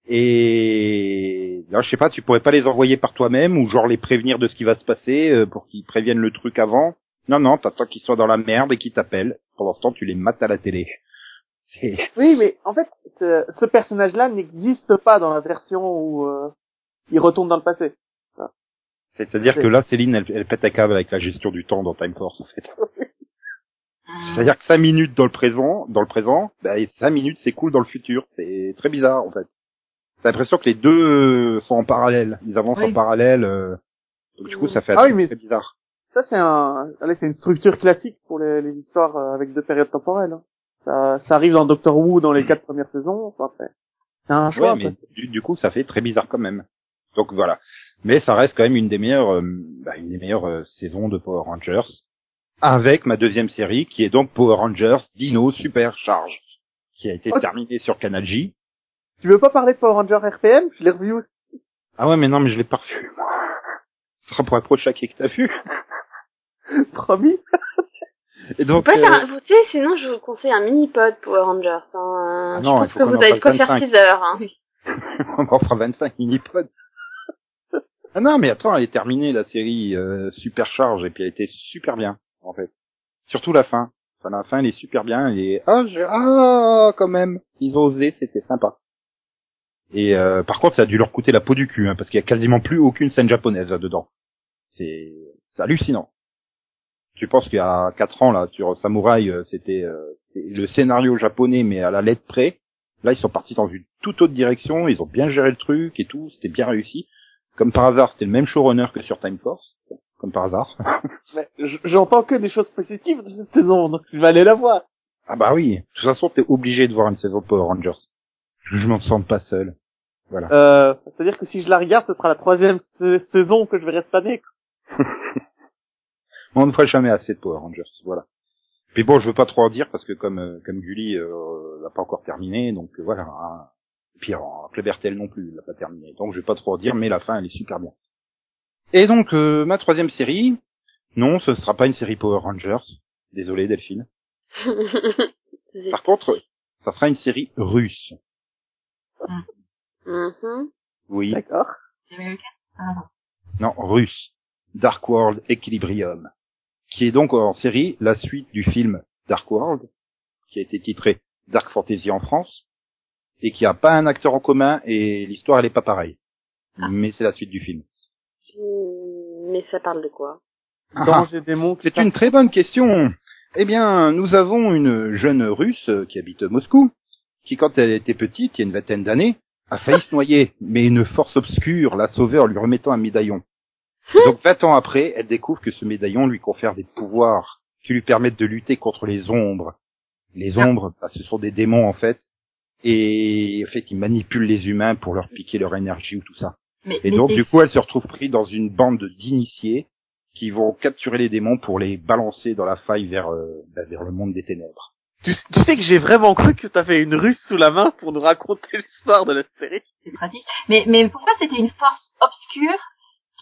Speaker 1: Et là, je sais pas, tu pourrais pas les envoyer par toi-même ou genre les prévenir de ce qui va se passer euh, pour qu'ils préviennent le truc avant. Non, non, t'attends qu'ils soient dans la merde et qu'ils t'appellent. Pendant ce temps, tu les mates à la télé.
Speaker 4: Oui, mais en fait, ce, ce personnage-là n'existe pas dans la version où euh, il retourne dans le passé.
Speaker 1: C'est-à-dire
Speaker 4: C'est-
Speaker 1: que là, Céline, elle, elle pète un câble avec la gestion du temps dans Time Force, en fait. C'est-à-dire que 5 minutes dans le présent, dans le présent, bah, et 5 minutes s'écoulent dans le futur. C'est très bizarre, en fait. T'as l'impression que les deux sont en parallèle. Ils avancent
Speaker 5: Oui.
Speaker 1: en parallèle. euh, Donc du coup, ça fait
Speaker 4: Ah oui, mais-
Speaker 1: très bizarre.
Speaker 4: Ça, c'est un, allez, c'est une structure classique pour les, les histoires euh, avec deux périodes temporelles. hein. Ça, ça arrive dans Doctor Who dans les quatre premières saisons, ça fait. C'est un choix.
Speaker 1: Ouais, mais
Speaker 4: ça.
Speaker 1: du, du coup, ça fait très bizarre quand même. Donc voilà. Mais ça reste quand même une des meilleures, euh, bah, une des meilleures euh, saisons de Power Rangers. Avec ma deuxième série, qui est donc Power Rangers Dino Super Charge, qui a été
Speaker 4: Oh.
Speaker 1: terminée sur Canal J.
Speaker 4: Tu veux pas parler de Power Ranger RPM Je l'ai revu aussi.
Speaker 1: Ah ouais, mais non, mais je l'ai pas revu. moi. Ce sera pour un prochain qui que t'as vu.
Speaker 4: Promis.
Speaker 1: Et donc,
Speaker 3: pas
Speaker 1: euh,
Speaker 3: faire un- vous savez, sinon je vous conseille un mini-pod Power Rangers. Hein.
Speaker 1: Ah non, il faut
Speaker 3: que vous avez de quoi
Speaker 1: fasse
Speaker 3: faire
Speaker 1: 25.
Speaker 3: 6 heures. Hein.
Speaker 1: on en fera 25 mini-pods. Ah non, mais attends, elle est terminée, la série euh, Super Charge, et puis elle était super bien, en fait. Surtout la fin. Enfin, la fin, elle est super bien, et ah, je... ah, quand même, ils ont osé, c'était sympa. Et euh, par contre, ça a dû leur coûter la peau du cul, hein, parce qu'il y a quasiment plus aucune scène japonaise là-dedans. C'est c'est hallucinant. Tu penses qu'il y a quatre ans là sur Samouraï, euh, c'était euh, c'était le scénario japonais, mais à la lettre près. Là, ils sont partis dans une toute autre direction, ils ont bien géré le truc et tout, c'était bien réussi. Comme par hasard, c'était le même showrunner que sur Time Force, comme par hasard.
Speaker 4: J'entends que des choses positives de cette saison, donc je vais aller la voir.
Speaker 1: ah bah oui, de toute façon, t'es obligé de voir une saison de Power Rangers. Je m'en sens pas seul. Voilà.
Speaker 4: Euh, c'est-à-dire que si je la regarde, ce sera la troisième sa- saison que je verrai cette année.
Speaker 1: On ne fera jamais assez de Power Rangers, voilà. Puis bon, je veux pas trop en dire parce que comme euh, comme Gulli euh, l'a pas encore terminé, donc euh, voilà. hein. Et puis en Klebertel non plus, il l'a pas terminé. Donc je vais pas trop en dire, mais la fin elle est super bien. Et donc euh, ma troisième série, non, ce sera pas une série Power Rangers. Désolé Delphine. Par contre, ça sera une série russe.
Speaker 3: Mhm.
Speaker 1: Oui,
Speaker 4: D'accord.
Speaker 5: Ah,
Speaker 1: non, russe. Dark World Equilibrium, qui est donc en série la suite du film Dark World, qui a été titré Dark Fantasy en France, et qui a pas un acteur en commun et l'histoire elle est pas pareille.
Speaker 5: Ah.
Speaker 1: Mais c'est la suite du film.
Speaker 3: Hmm, Mais ça parle de quoi?
Speaker 1: Ah,
Speaker 4: qui
Speaker 1: c'est une très bonne question. Eh bien, nous avons une jeune russe qui habite Moscou, qui quand elle était petite, il y a une vingtaine d'années, a failli se noyer, mais une force obscure l'a sauvée en lui remettant un médaillon. Donc 20 ans après, elle découvre que ce médaillon lui confère des pouvoirs qui lui permettent de lutter contre les ombres. Les ombres, bah, ce sont des démons en fait, et en fait ils manipulent les humains pour leur piquer leur énergie ou tout ça.
Speaker 5: Mais,
Speaker 1: Et
Speaker 5: mais
Speaker 1: donc du coup elle se retrouve prise dans une bande d'initiés qui vont capturer les démons pour les balancer dans la faille vers, euh, bah, vers le monde des ténèbres.
Speaker 4: Tu, tu sais que j'ai vraiment cru que t'avais une russe sous la main pour nous raconter l'histoire de la série.
Speaker 5: c'est pratique. Mais, mais pourquoi c'était une force obscure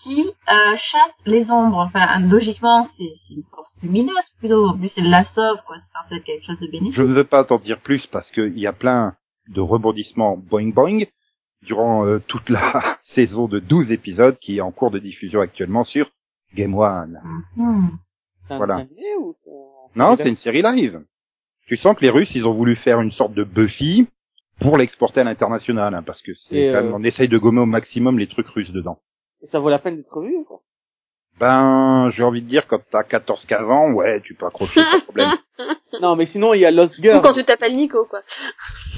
Speaker 5: qui euh, chasse les ombres Enfin, logiquement, c'est une force lumineuse plutôt. En plus, elle la sauve, quoi. C'est quelque chose de bénéfique.
Speaker 1: Je ne veux pas t'en dire plus parce qu'il y a plein de rebondissements boing boing durant euh, toute la saison de 12 épisodes qui est en cours de diffusion actuellement sur Game One.
Speaker 5: Hmm.
Speaker 4: Un
Speaker 1: Voilà.
Speaker 4: ou
Speaker 1: Non, c'est une série live. Tu sens que les Russes, ils ont voulu faire une sorte de Buffy pour l'exporter à l'international, hein, parce que c'est
Speaker 4: Et,
Speaker 1: quand même,
Speaker 4: euh,
Speaker 1: on essaye de gommer au maximum les trucs russes dedans.
Speaker 4: Et ça vaut la peine d'être vu, quoi.
Speaker 1: Ben, j'ai envie de dire, quand t'as 14-15 ans, ouais, tu peux accrocher, pas de problème.
Speaker 4: Non, mais sinon, il y a Lost
Speaker 3: Ou
Speaker 4: Girl.
Speaker 3: quand tu t'appelles Nico, quoi.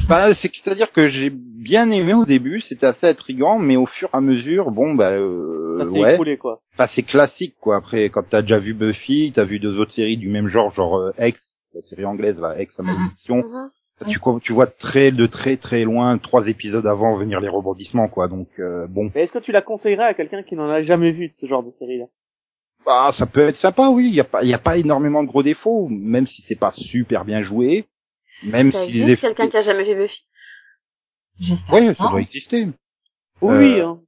Speaker 1: Ben, c'est- c'est-à-dire que j'ai bien aimé au début, c'était assez intriguant, mais au fur et à mesure, bon, bah, euh,
Speaker 4: Ça s'est
Speaker 1: ouais,
Speaker 4: écroulé, quoi.
Speaker 1: enfin, c'est classique, quoi. Après, quand t'as déjà vu Buffy, t'as vu deux autres séries du même genre, genre euh, X, la série anglaise, là, X, la malédiction. Tu, tu vois très, de très très loin, trois épisodes avant venir les rebondissements, quoi. Donc, euh, bon,
Speaker 4: Mais est-ce que tu la conseillerais à quelqu'un qui n'en a jamais vu de ce genre de série-là?
Speaker 1: Ah, ça peut être sympa, oui. Il y a pas, il y a pas énormément de gros défauts, même si c'est pas super bien joué, même
Speaker 3: Ça
Speaker 1: si les effets.
Speaker 3: quelqu'un qui a jamais vu Buffy?
Speaker 5: J'espère.
Speaker 1: Ouais, ça doit exister.
Speaker 4: Oui,
Speaker 1: Euh,
Speaker 4: hein.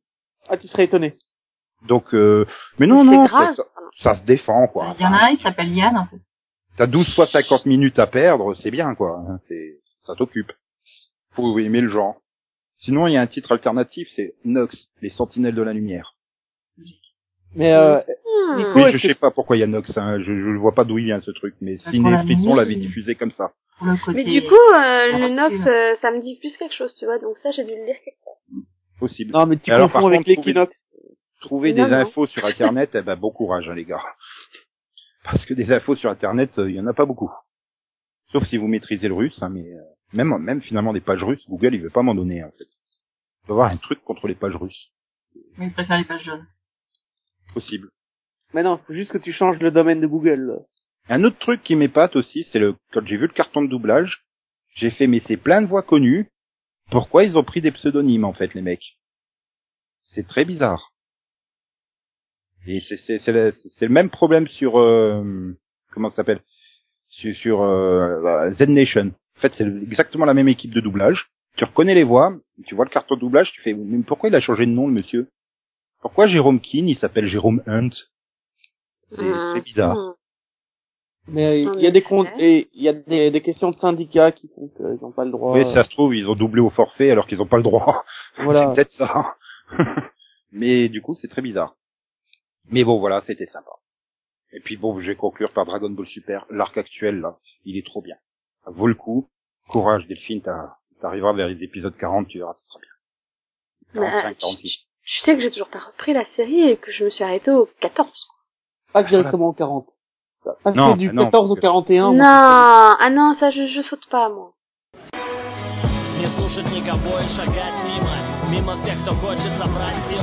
Speaker 4: Ah, tu serais étonné.
Speaker 1: Donc, euh, mais non,
Speaker 3: C'est
Speaker 1: non,
Speaker 3: grave.
Speaker 1: ça, ça se défend, quoi.
Speaker 5: Il y en a un qui s'appelle Yann, en fait.
Speaker 1: T'as 12 fois 50 minutes à perdre, c'est bien, quoi. hein, C'est, ça t'occupe. Faut aimer le genre. Sinon, il y a un titre alternatif, c'est Nox, les Sentinelles de la Lumière.
Speaker 4: Mais euh. Nico,
Speaker 1: Mais
Speaker 4: est-ce
Speaker 1: je sais pas pourquoi il y a Nox, hein, je, je vois pas d'où il vient ce truc, mais
Speaker 5: pour
Speaker 1: Ciné
Speaker 5: la
Speaker 1: Frisson
Speaker 5: nuit.
Speaker 1: l'avait diffusé comme ça.
Speaker 3: Mais du coup, euh, le. Nox, euh, ça me dit plus quelque chose, tu vois. Donc ça, j'ai dû le lire quelque part.
Speaker 1: Possible.
Speaker 4: non, mais tu confonds avec
Speaker 1: trouver-
Speaker 4: l'équinoxe.
Speaker 1: Trouver
Speaker 3: Non,
Speaker 1: des
Speaker 3: non.
Speaker 1: infos sur Internet, eh ben, bon courage, hein, les gars. Parce que des infos sur Internet, euh, il y en a pas beaucoup. Sauf si vous maîtrisez le russe, hein, mais euh, même, même finalement des pages russes, Google, il veut pas m'en donner, en fait. Il doit y avoir un truc contre les pages russes.
Speaker 5: Mais il préfère les pages jaunes.
Speaker 1: Possible.
Speaker 4: Mais non, faut juste que tu changes le domaine de Google.
Speaker 1: Un autre truc qui m'épate aussi, c'est le quand j'ai vu le carton de doublage, j'ai fait mais c'est plein de voix connues. Pourquoi ils ont pris des pseudonymes en fait les mecs? C'est très bizarre. Et c'est c'est c'est le, c'est le même problème sur euh, comment ça s'appelle? Sur, sur euh, Z Nation. En fait, c'est exactement la même équipe de doublage. Tu reconnais les voix, tu vois le carton de doublage, tu fais mais pourquoi il a changé de nom le monsieur? Pourquoi Jérôme Keane il s'appelle Jérôme Hunt? C'est c'est bizarre.
Speaker 4: Mais il y a des
Speaker 3: effet.
Speaker 4: comptes et il y a des, des questions de syndicats qui font qu'ils n'ont pas le droit.
Speaker 1: Oui, ça se trouve, ils ont doublé au forfait alors qu'ils n'ont pas le droit.
Speaker 4: Voilà.
Speaker 1: c'est peut-être ça. Mais du coup, c'est très bizarre. Mais bon, voilà, c'était sympa. Et puis bon, je vais conclure par Dragon Ball Super. L'arc actuel, là, il est trop bien. Ça vaut le coup. Courage, Delphine, t'as- t'arriveras vers les épisodes 40, tu verras, ça sera bien.
Speaker 3: Mais,
Speaker 1: 45,
Speaker 3: euh,
Speaker 1: 46.
Speaker 3: Je sais que j'ai toujours pas repris la série et que je me suis arrêtée au 14.
Speaker 4: Pas directement au 40. Pas
Speaker 1: Non,
Speaker 4: du
Speaker 1: mais non,
Speaker 4: 14 au
Speaker 1: parce que-
Speaker 4: 41.
Speaker 3: non, ah non, ça je, je saute pas moi.
Speaker 7: Не слушать никого и шагать мимо Мимо всех, кто хочет собрать силы.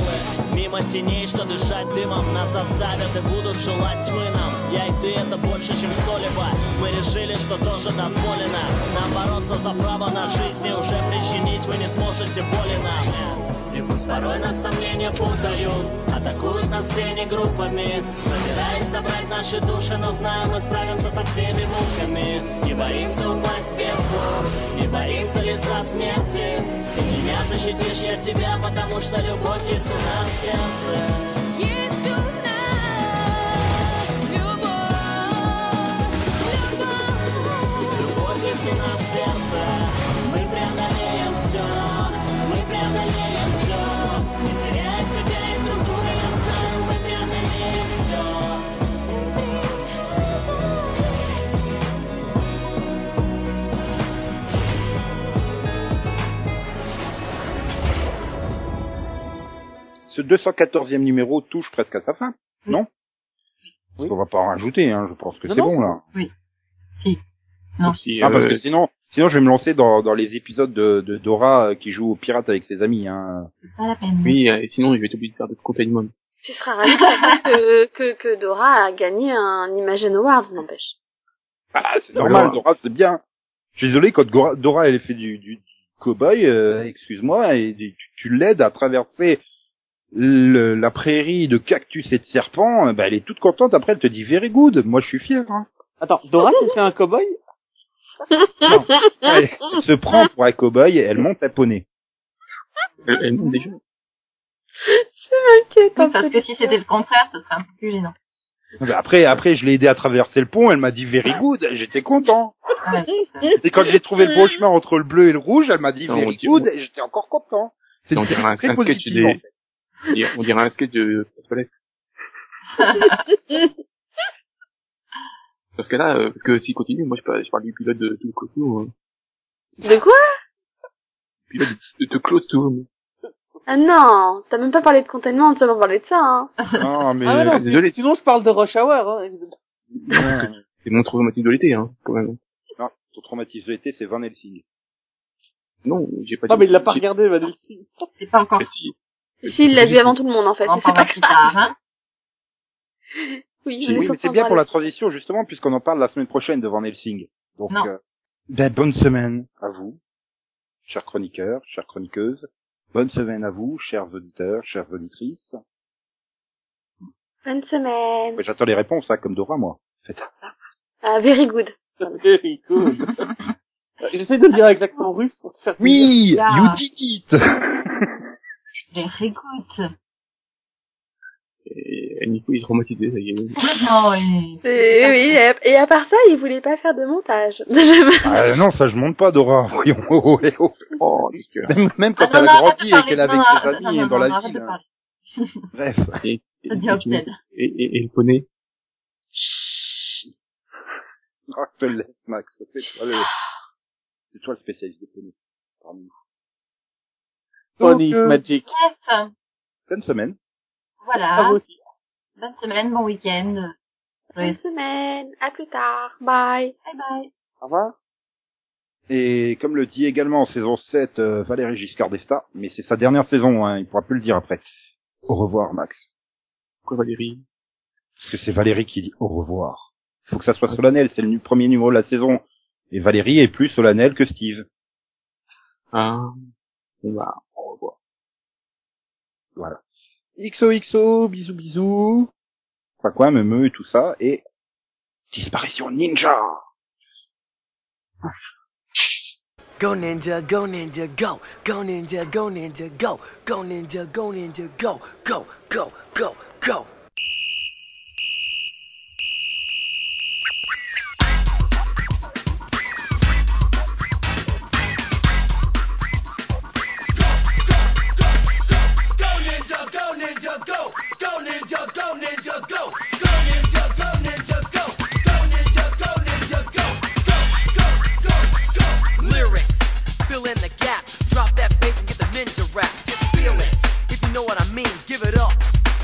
Speaker 7: Мимо теней, что дышать дымом. Нас заставят и будут желать тьмы нам. Я и ты это больше, чем кто-либо. Мы решили, что тоже дозволено. Нам бороться за право на жизнь И уже причинить вы не сможете боли нам. И пусть порой нас сомнения путают Атакуют нас тени группами. Собираясь собрать наши души Но знаем, мы справимся со всеми муками. Не боимся упасть в бездну Не боимся лица смерти. Ты меня защитишь, я тебя Потому что любовь есть у нас в сердце.
Speaker 8: Любовь. Любовь
Speaker 7: есть у нас в сердце
Speaker 1: Ce 214e numéro touche presque à sa fin, non?
Speaker 4: Oui.
Speaker 1: On va pas en rajouter, hein, je pense que
Speaker 4: Non,
Speaker 1: c'est
Speaker 4: non,
Speaker 1: bon là.
Speaker 5: Non.
Speaker 2: Sauf si,
Speaker 1: Ah, parce
Speaker 2: euh,
Speaker 1: que sinon, sinon je vais me lancer dans, dans les épisodes de, de Dora euh, qui joue au pirate avec ses amis. Hein.
Speaker 5: Pas la peine.
Speaker 2: Oui, euh, et sinon, je vais être obligé de faire de containment.
Speaker 3: Tu seras ravi de savoir que, que, que Dora a gagné un Imagine Award, n'empêche.
Speaker 1: Ah, c'est
Speaker 2: Non,
Speaker 1: normal,
Speaker 2: non.
Speaker 1: Dora, c'est bien. Je suis désolé, quand Dora, elle fait du, du, du cow-boy, euh, excuse-moi, et tu, tu l'aides à traverser le- la prairie de cactus et de serpents, euh, bah, elle est toute contente, après elle te dit very good, moi je suis fier. Hein.
Speaker 4: Attends, Dora fait un cow-boy?
Speaker 1: Non. Elle, elle se prend pour un cow-boy, elle monte à poney.
Speaker 2: Elle, elle monte déjà.
Speaker 3: Ok,
Speaker 5: Oui, parce que si c'était le contraire, ce serait un peu plus gênant.
Speaker 1: Bah, Après, après, je l'ai aidé à traverser le pont, elle m'a dit very good, j'étais content.
Speaker 5: C'est.
Speaker 1: Et quand j'ai trouvé le bon chemin entre le bleu et le rouge, elle m'a dit very good, et j'étais encore content. C'est très positif,
Speaker 2: des-
Speaker 1: en fait.
Speaker 2: On dirait- un sketch de Pasquales. Parce que là, euh, parce que s'il continue, moi je parle, je parle du pilote de tout Close hein.
Speaker 3: De quoi?
Speaker 2: Pilote de, de Close Tour.
Speaker 3: Ah non, t'as même pas parlé de containment, tu vas pas parler de ça, hein.
Speaker 1: Non, mais...
Speaker 4: Ah non,
Speaker 2: désolé.
Speaker 4: Sinon, je parle de Rush Hour. Hein.
Speaker 2: C'est mon traumatisme de l'été, hein, quand même.
Speaker 1: Non, ton traumatisme de l'été, c'est Van Helsing.
Speaker 2: Non, j'ai pas
Speaker 4: Non,
Speaker 2: dit-
Speaker 4: mais il l'a pas regardé, Van Helsing.
Speaker 5: C'est pas encore.
Speaker 2: Si.
Speaker 3: Si, il l'a vu avant tout le monde, en fait.
Speaker 5: On
Speaker 3: c'est pas
Speaker 5: plus
Speaker 3: grave.
Speaker 5: tard, hein.
Speaker 3: Oui,
Speaker 1: Oui,
Speaker 3: mais
Speaker 1: c'est bien pour la transition, justement, puisqu'on en parle la semaine prochaine de Van Helsing. Donc,
Speaker 5: Non.
Speaker 1: euh, ben, bonne semaine à vous, chers chroniqueurs, chères chroniqueuses. Bonne semaine à vous, chers auditeurs, chères auditrices.
Speaker 3: Bonne semaine.
Speaker 1: Ouais, J'attends les réponses, hein, comme Dora, moi. Faites.
Speaker 3: Ah, very good.
Speaker 4: Very good. J'essaie de le dire avec l'accent russe pour te faire plaisir.
Speaker 1: Oui, you did it.
Speaker 5: Very good.
Speaker 2: Et, et Nico, il est traumatisé, ça y est.
Speaker 5: Non, oui.
Speaker 3: Et, oui, et, et à part ça, il voulait pas faire de montage.
Speaker 1: Ah, non, ça je monte pas, Dora. Voyons. oh, oh, oh, oh.
Speaker 2: Oh.
Speaker 1: Même, même quand
Speaker 5: Ah, non,
Speaker 1: elle a grandi et qu'elle est avec ses amis
Speaker 5: non,
Speaker 1: dans
Speaker 5: non,
Speaker 1: la ville.
Speaker 5: parler.
Speaker 1: Bref.
Speaker 2: Et, et, et- et, et, et le poney.
Speaker 1: Ah, je te le laisse, Max. C'est toi le, c'est toi le spécialiste de poney. Parmi nous.
Speaker 4: Pony
Speaker 1: Donc, euh,
Speaker 4: Magic.
Speaker 5: Bref,
Speaker 1: bonne semaine.
Speaker 4: À
Speaker 5: voilà.
Speaker 4: vous aussi.
Speaker 5: Bonne semaine, bon week-end.
Speaker 3: Bonne semaine. À plus tard. Bye.
Speaker 5: Bye bye.
Speaker 4: Au revoir.
Speaker 1: Et comme le dit également en saison 7 euh, Valérie Giscard d'Estaing, mais c'est sa dernière saison, hein, il pourra plus le dire après. Au revoir, Max.
Speaker 2: Quoi, Valérie?
Speaker 1: Parce que c'est Valérie qui dit au revoir. Faut que ça soit solennel, c'est le nu- premier numéro de la saison. Et Valérie est plus solennelle que Steve.
Speaker 2: Ah. Bon,
Speaker 1: Voilà. XOXO, bisous bisous. Quoi quoi, me et tout ça, et disparition ninja.
Speaker 9: Go ninja, go ninja, go. Go ninja, go ninja, go. Go ninja, go ninja, go. Go, go, go, go. Go fill in the gap. Drop that bass and get the ninja rap. Just feel it, if you know what I mean. Give it up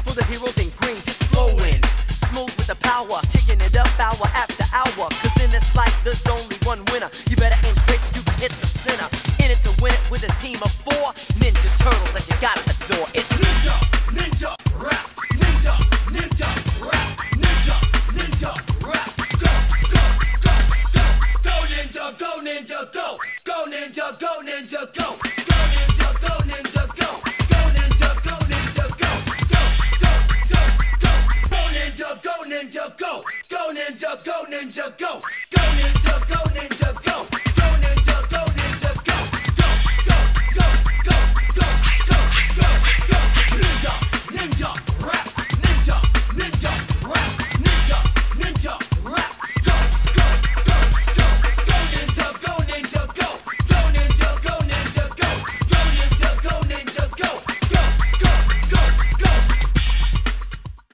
Speaker 9: for the heroes in green. Just flowing, smooth with the power, kicking it up hour after hour. Cause in this life, there's only one winner. You better aim straight so you can hit the center. In it to win it with a team of four Ninja Turtles that you got at the door. It's Ninja, Ninja Rap. Ninja, go. Go ninja, go ninja, go. Go ninja, go ninja, go. Go, go, go, go. Go ninja, go ninja, go. Go ninja, go ninja, go.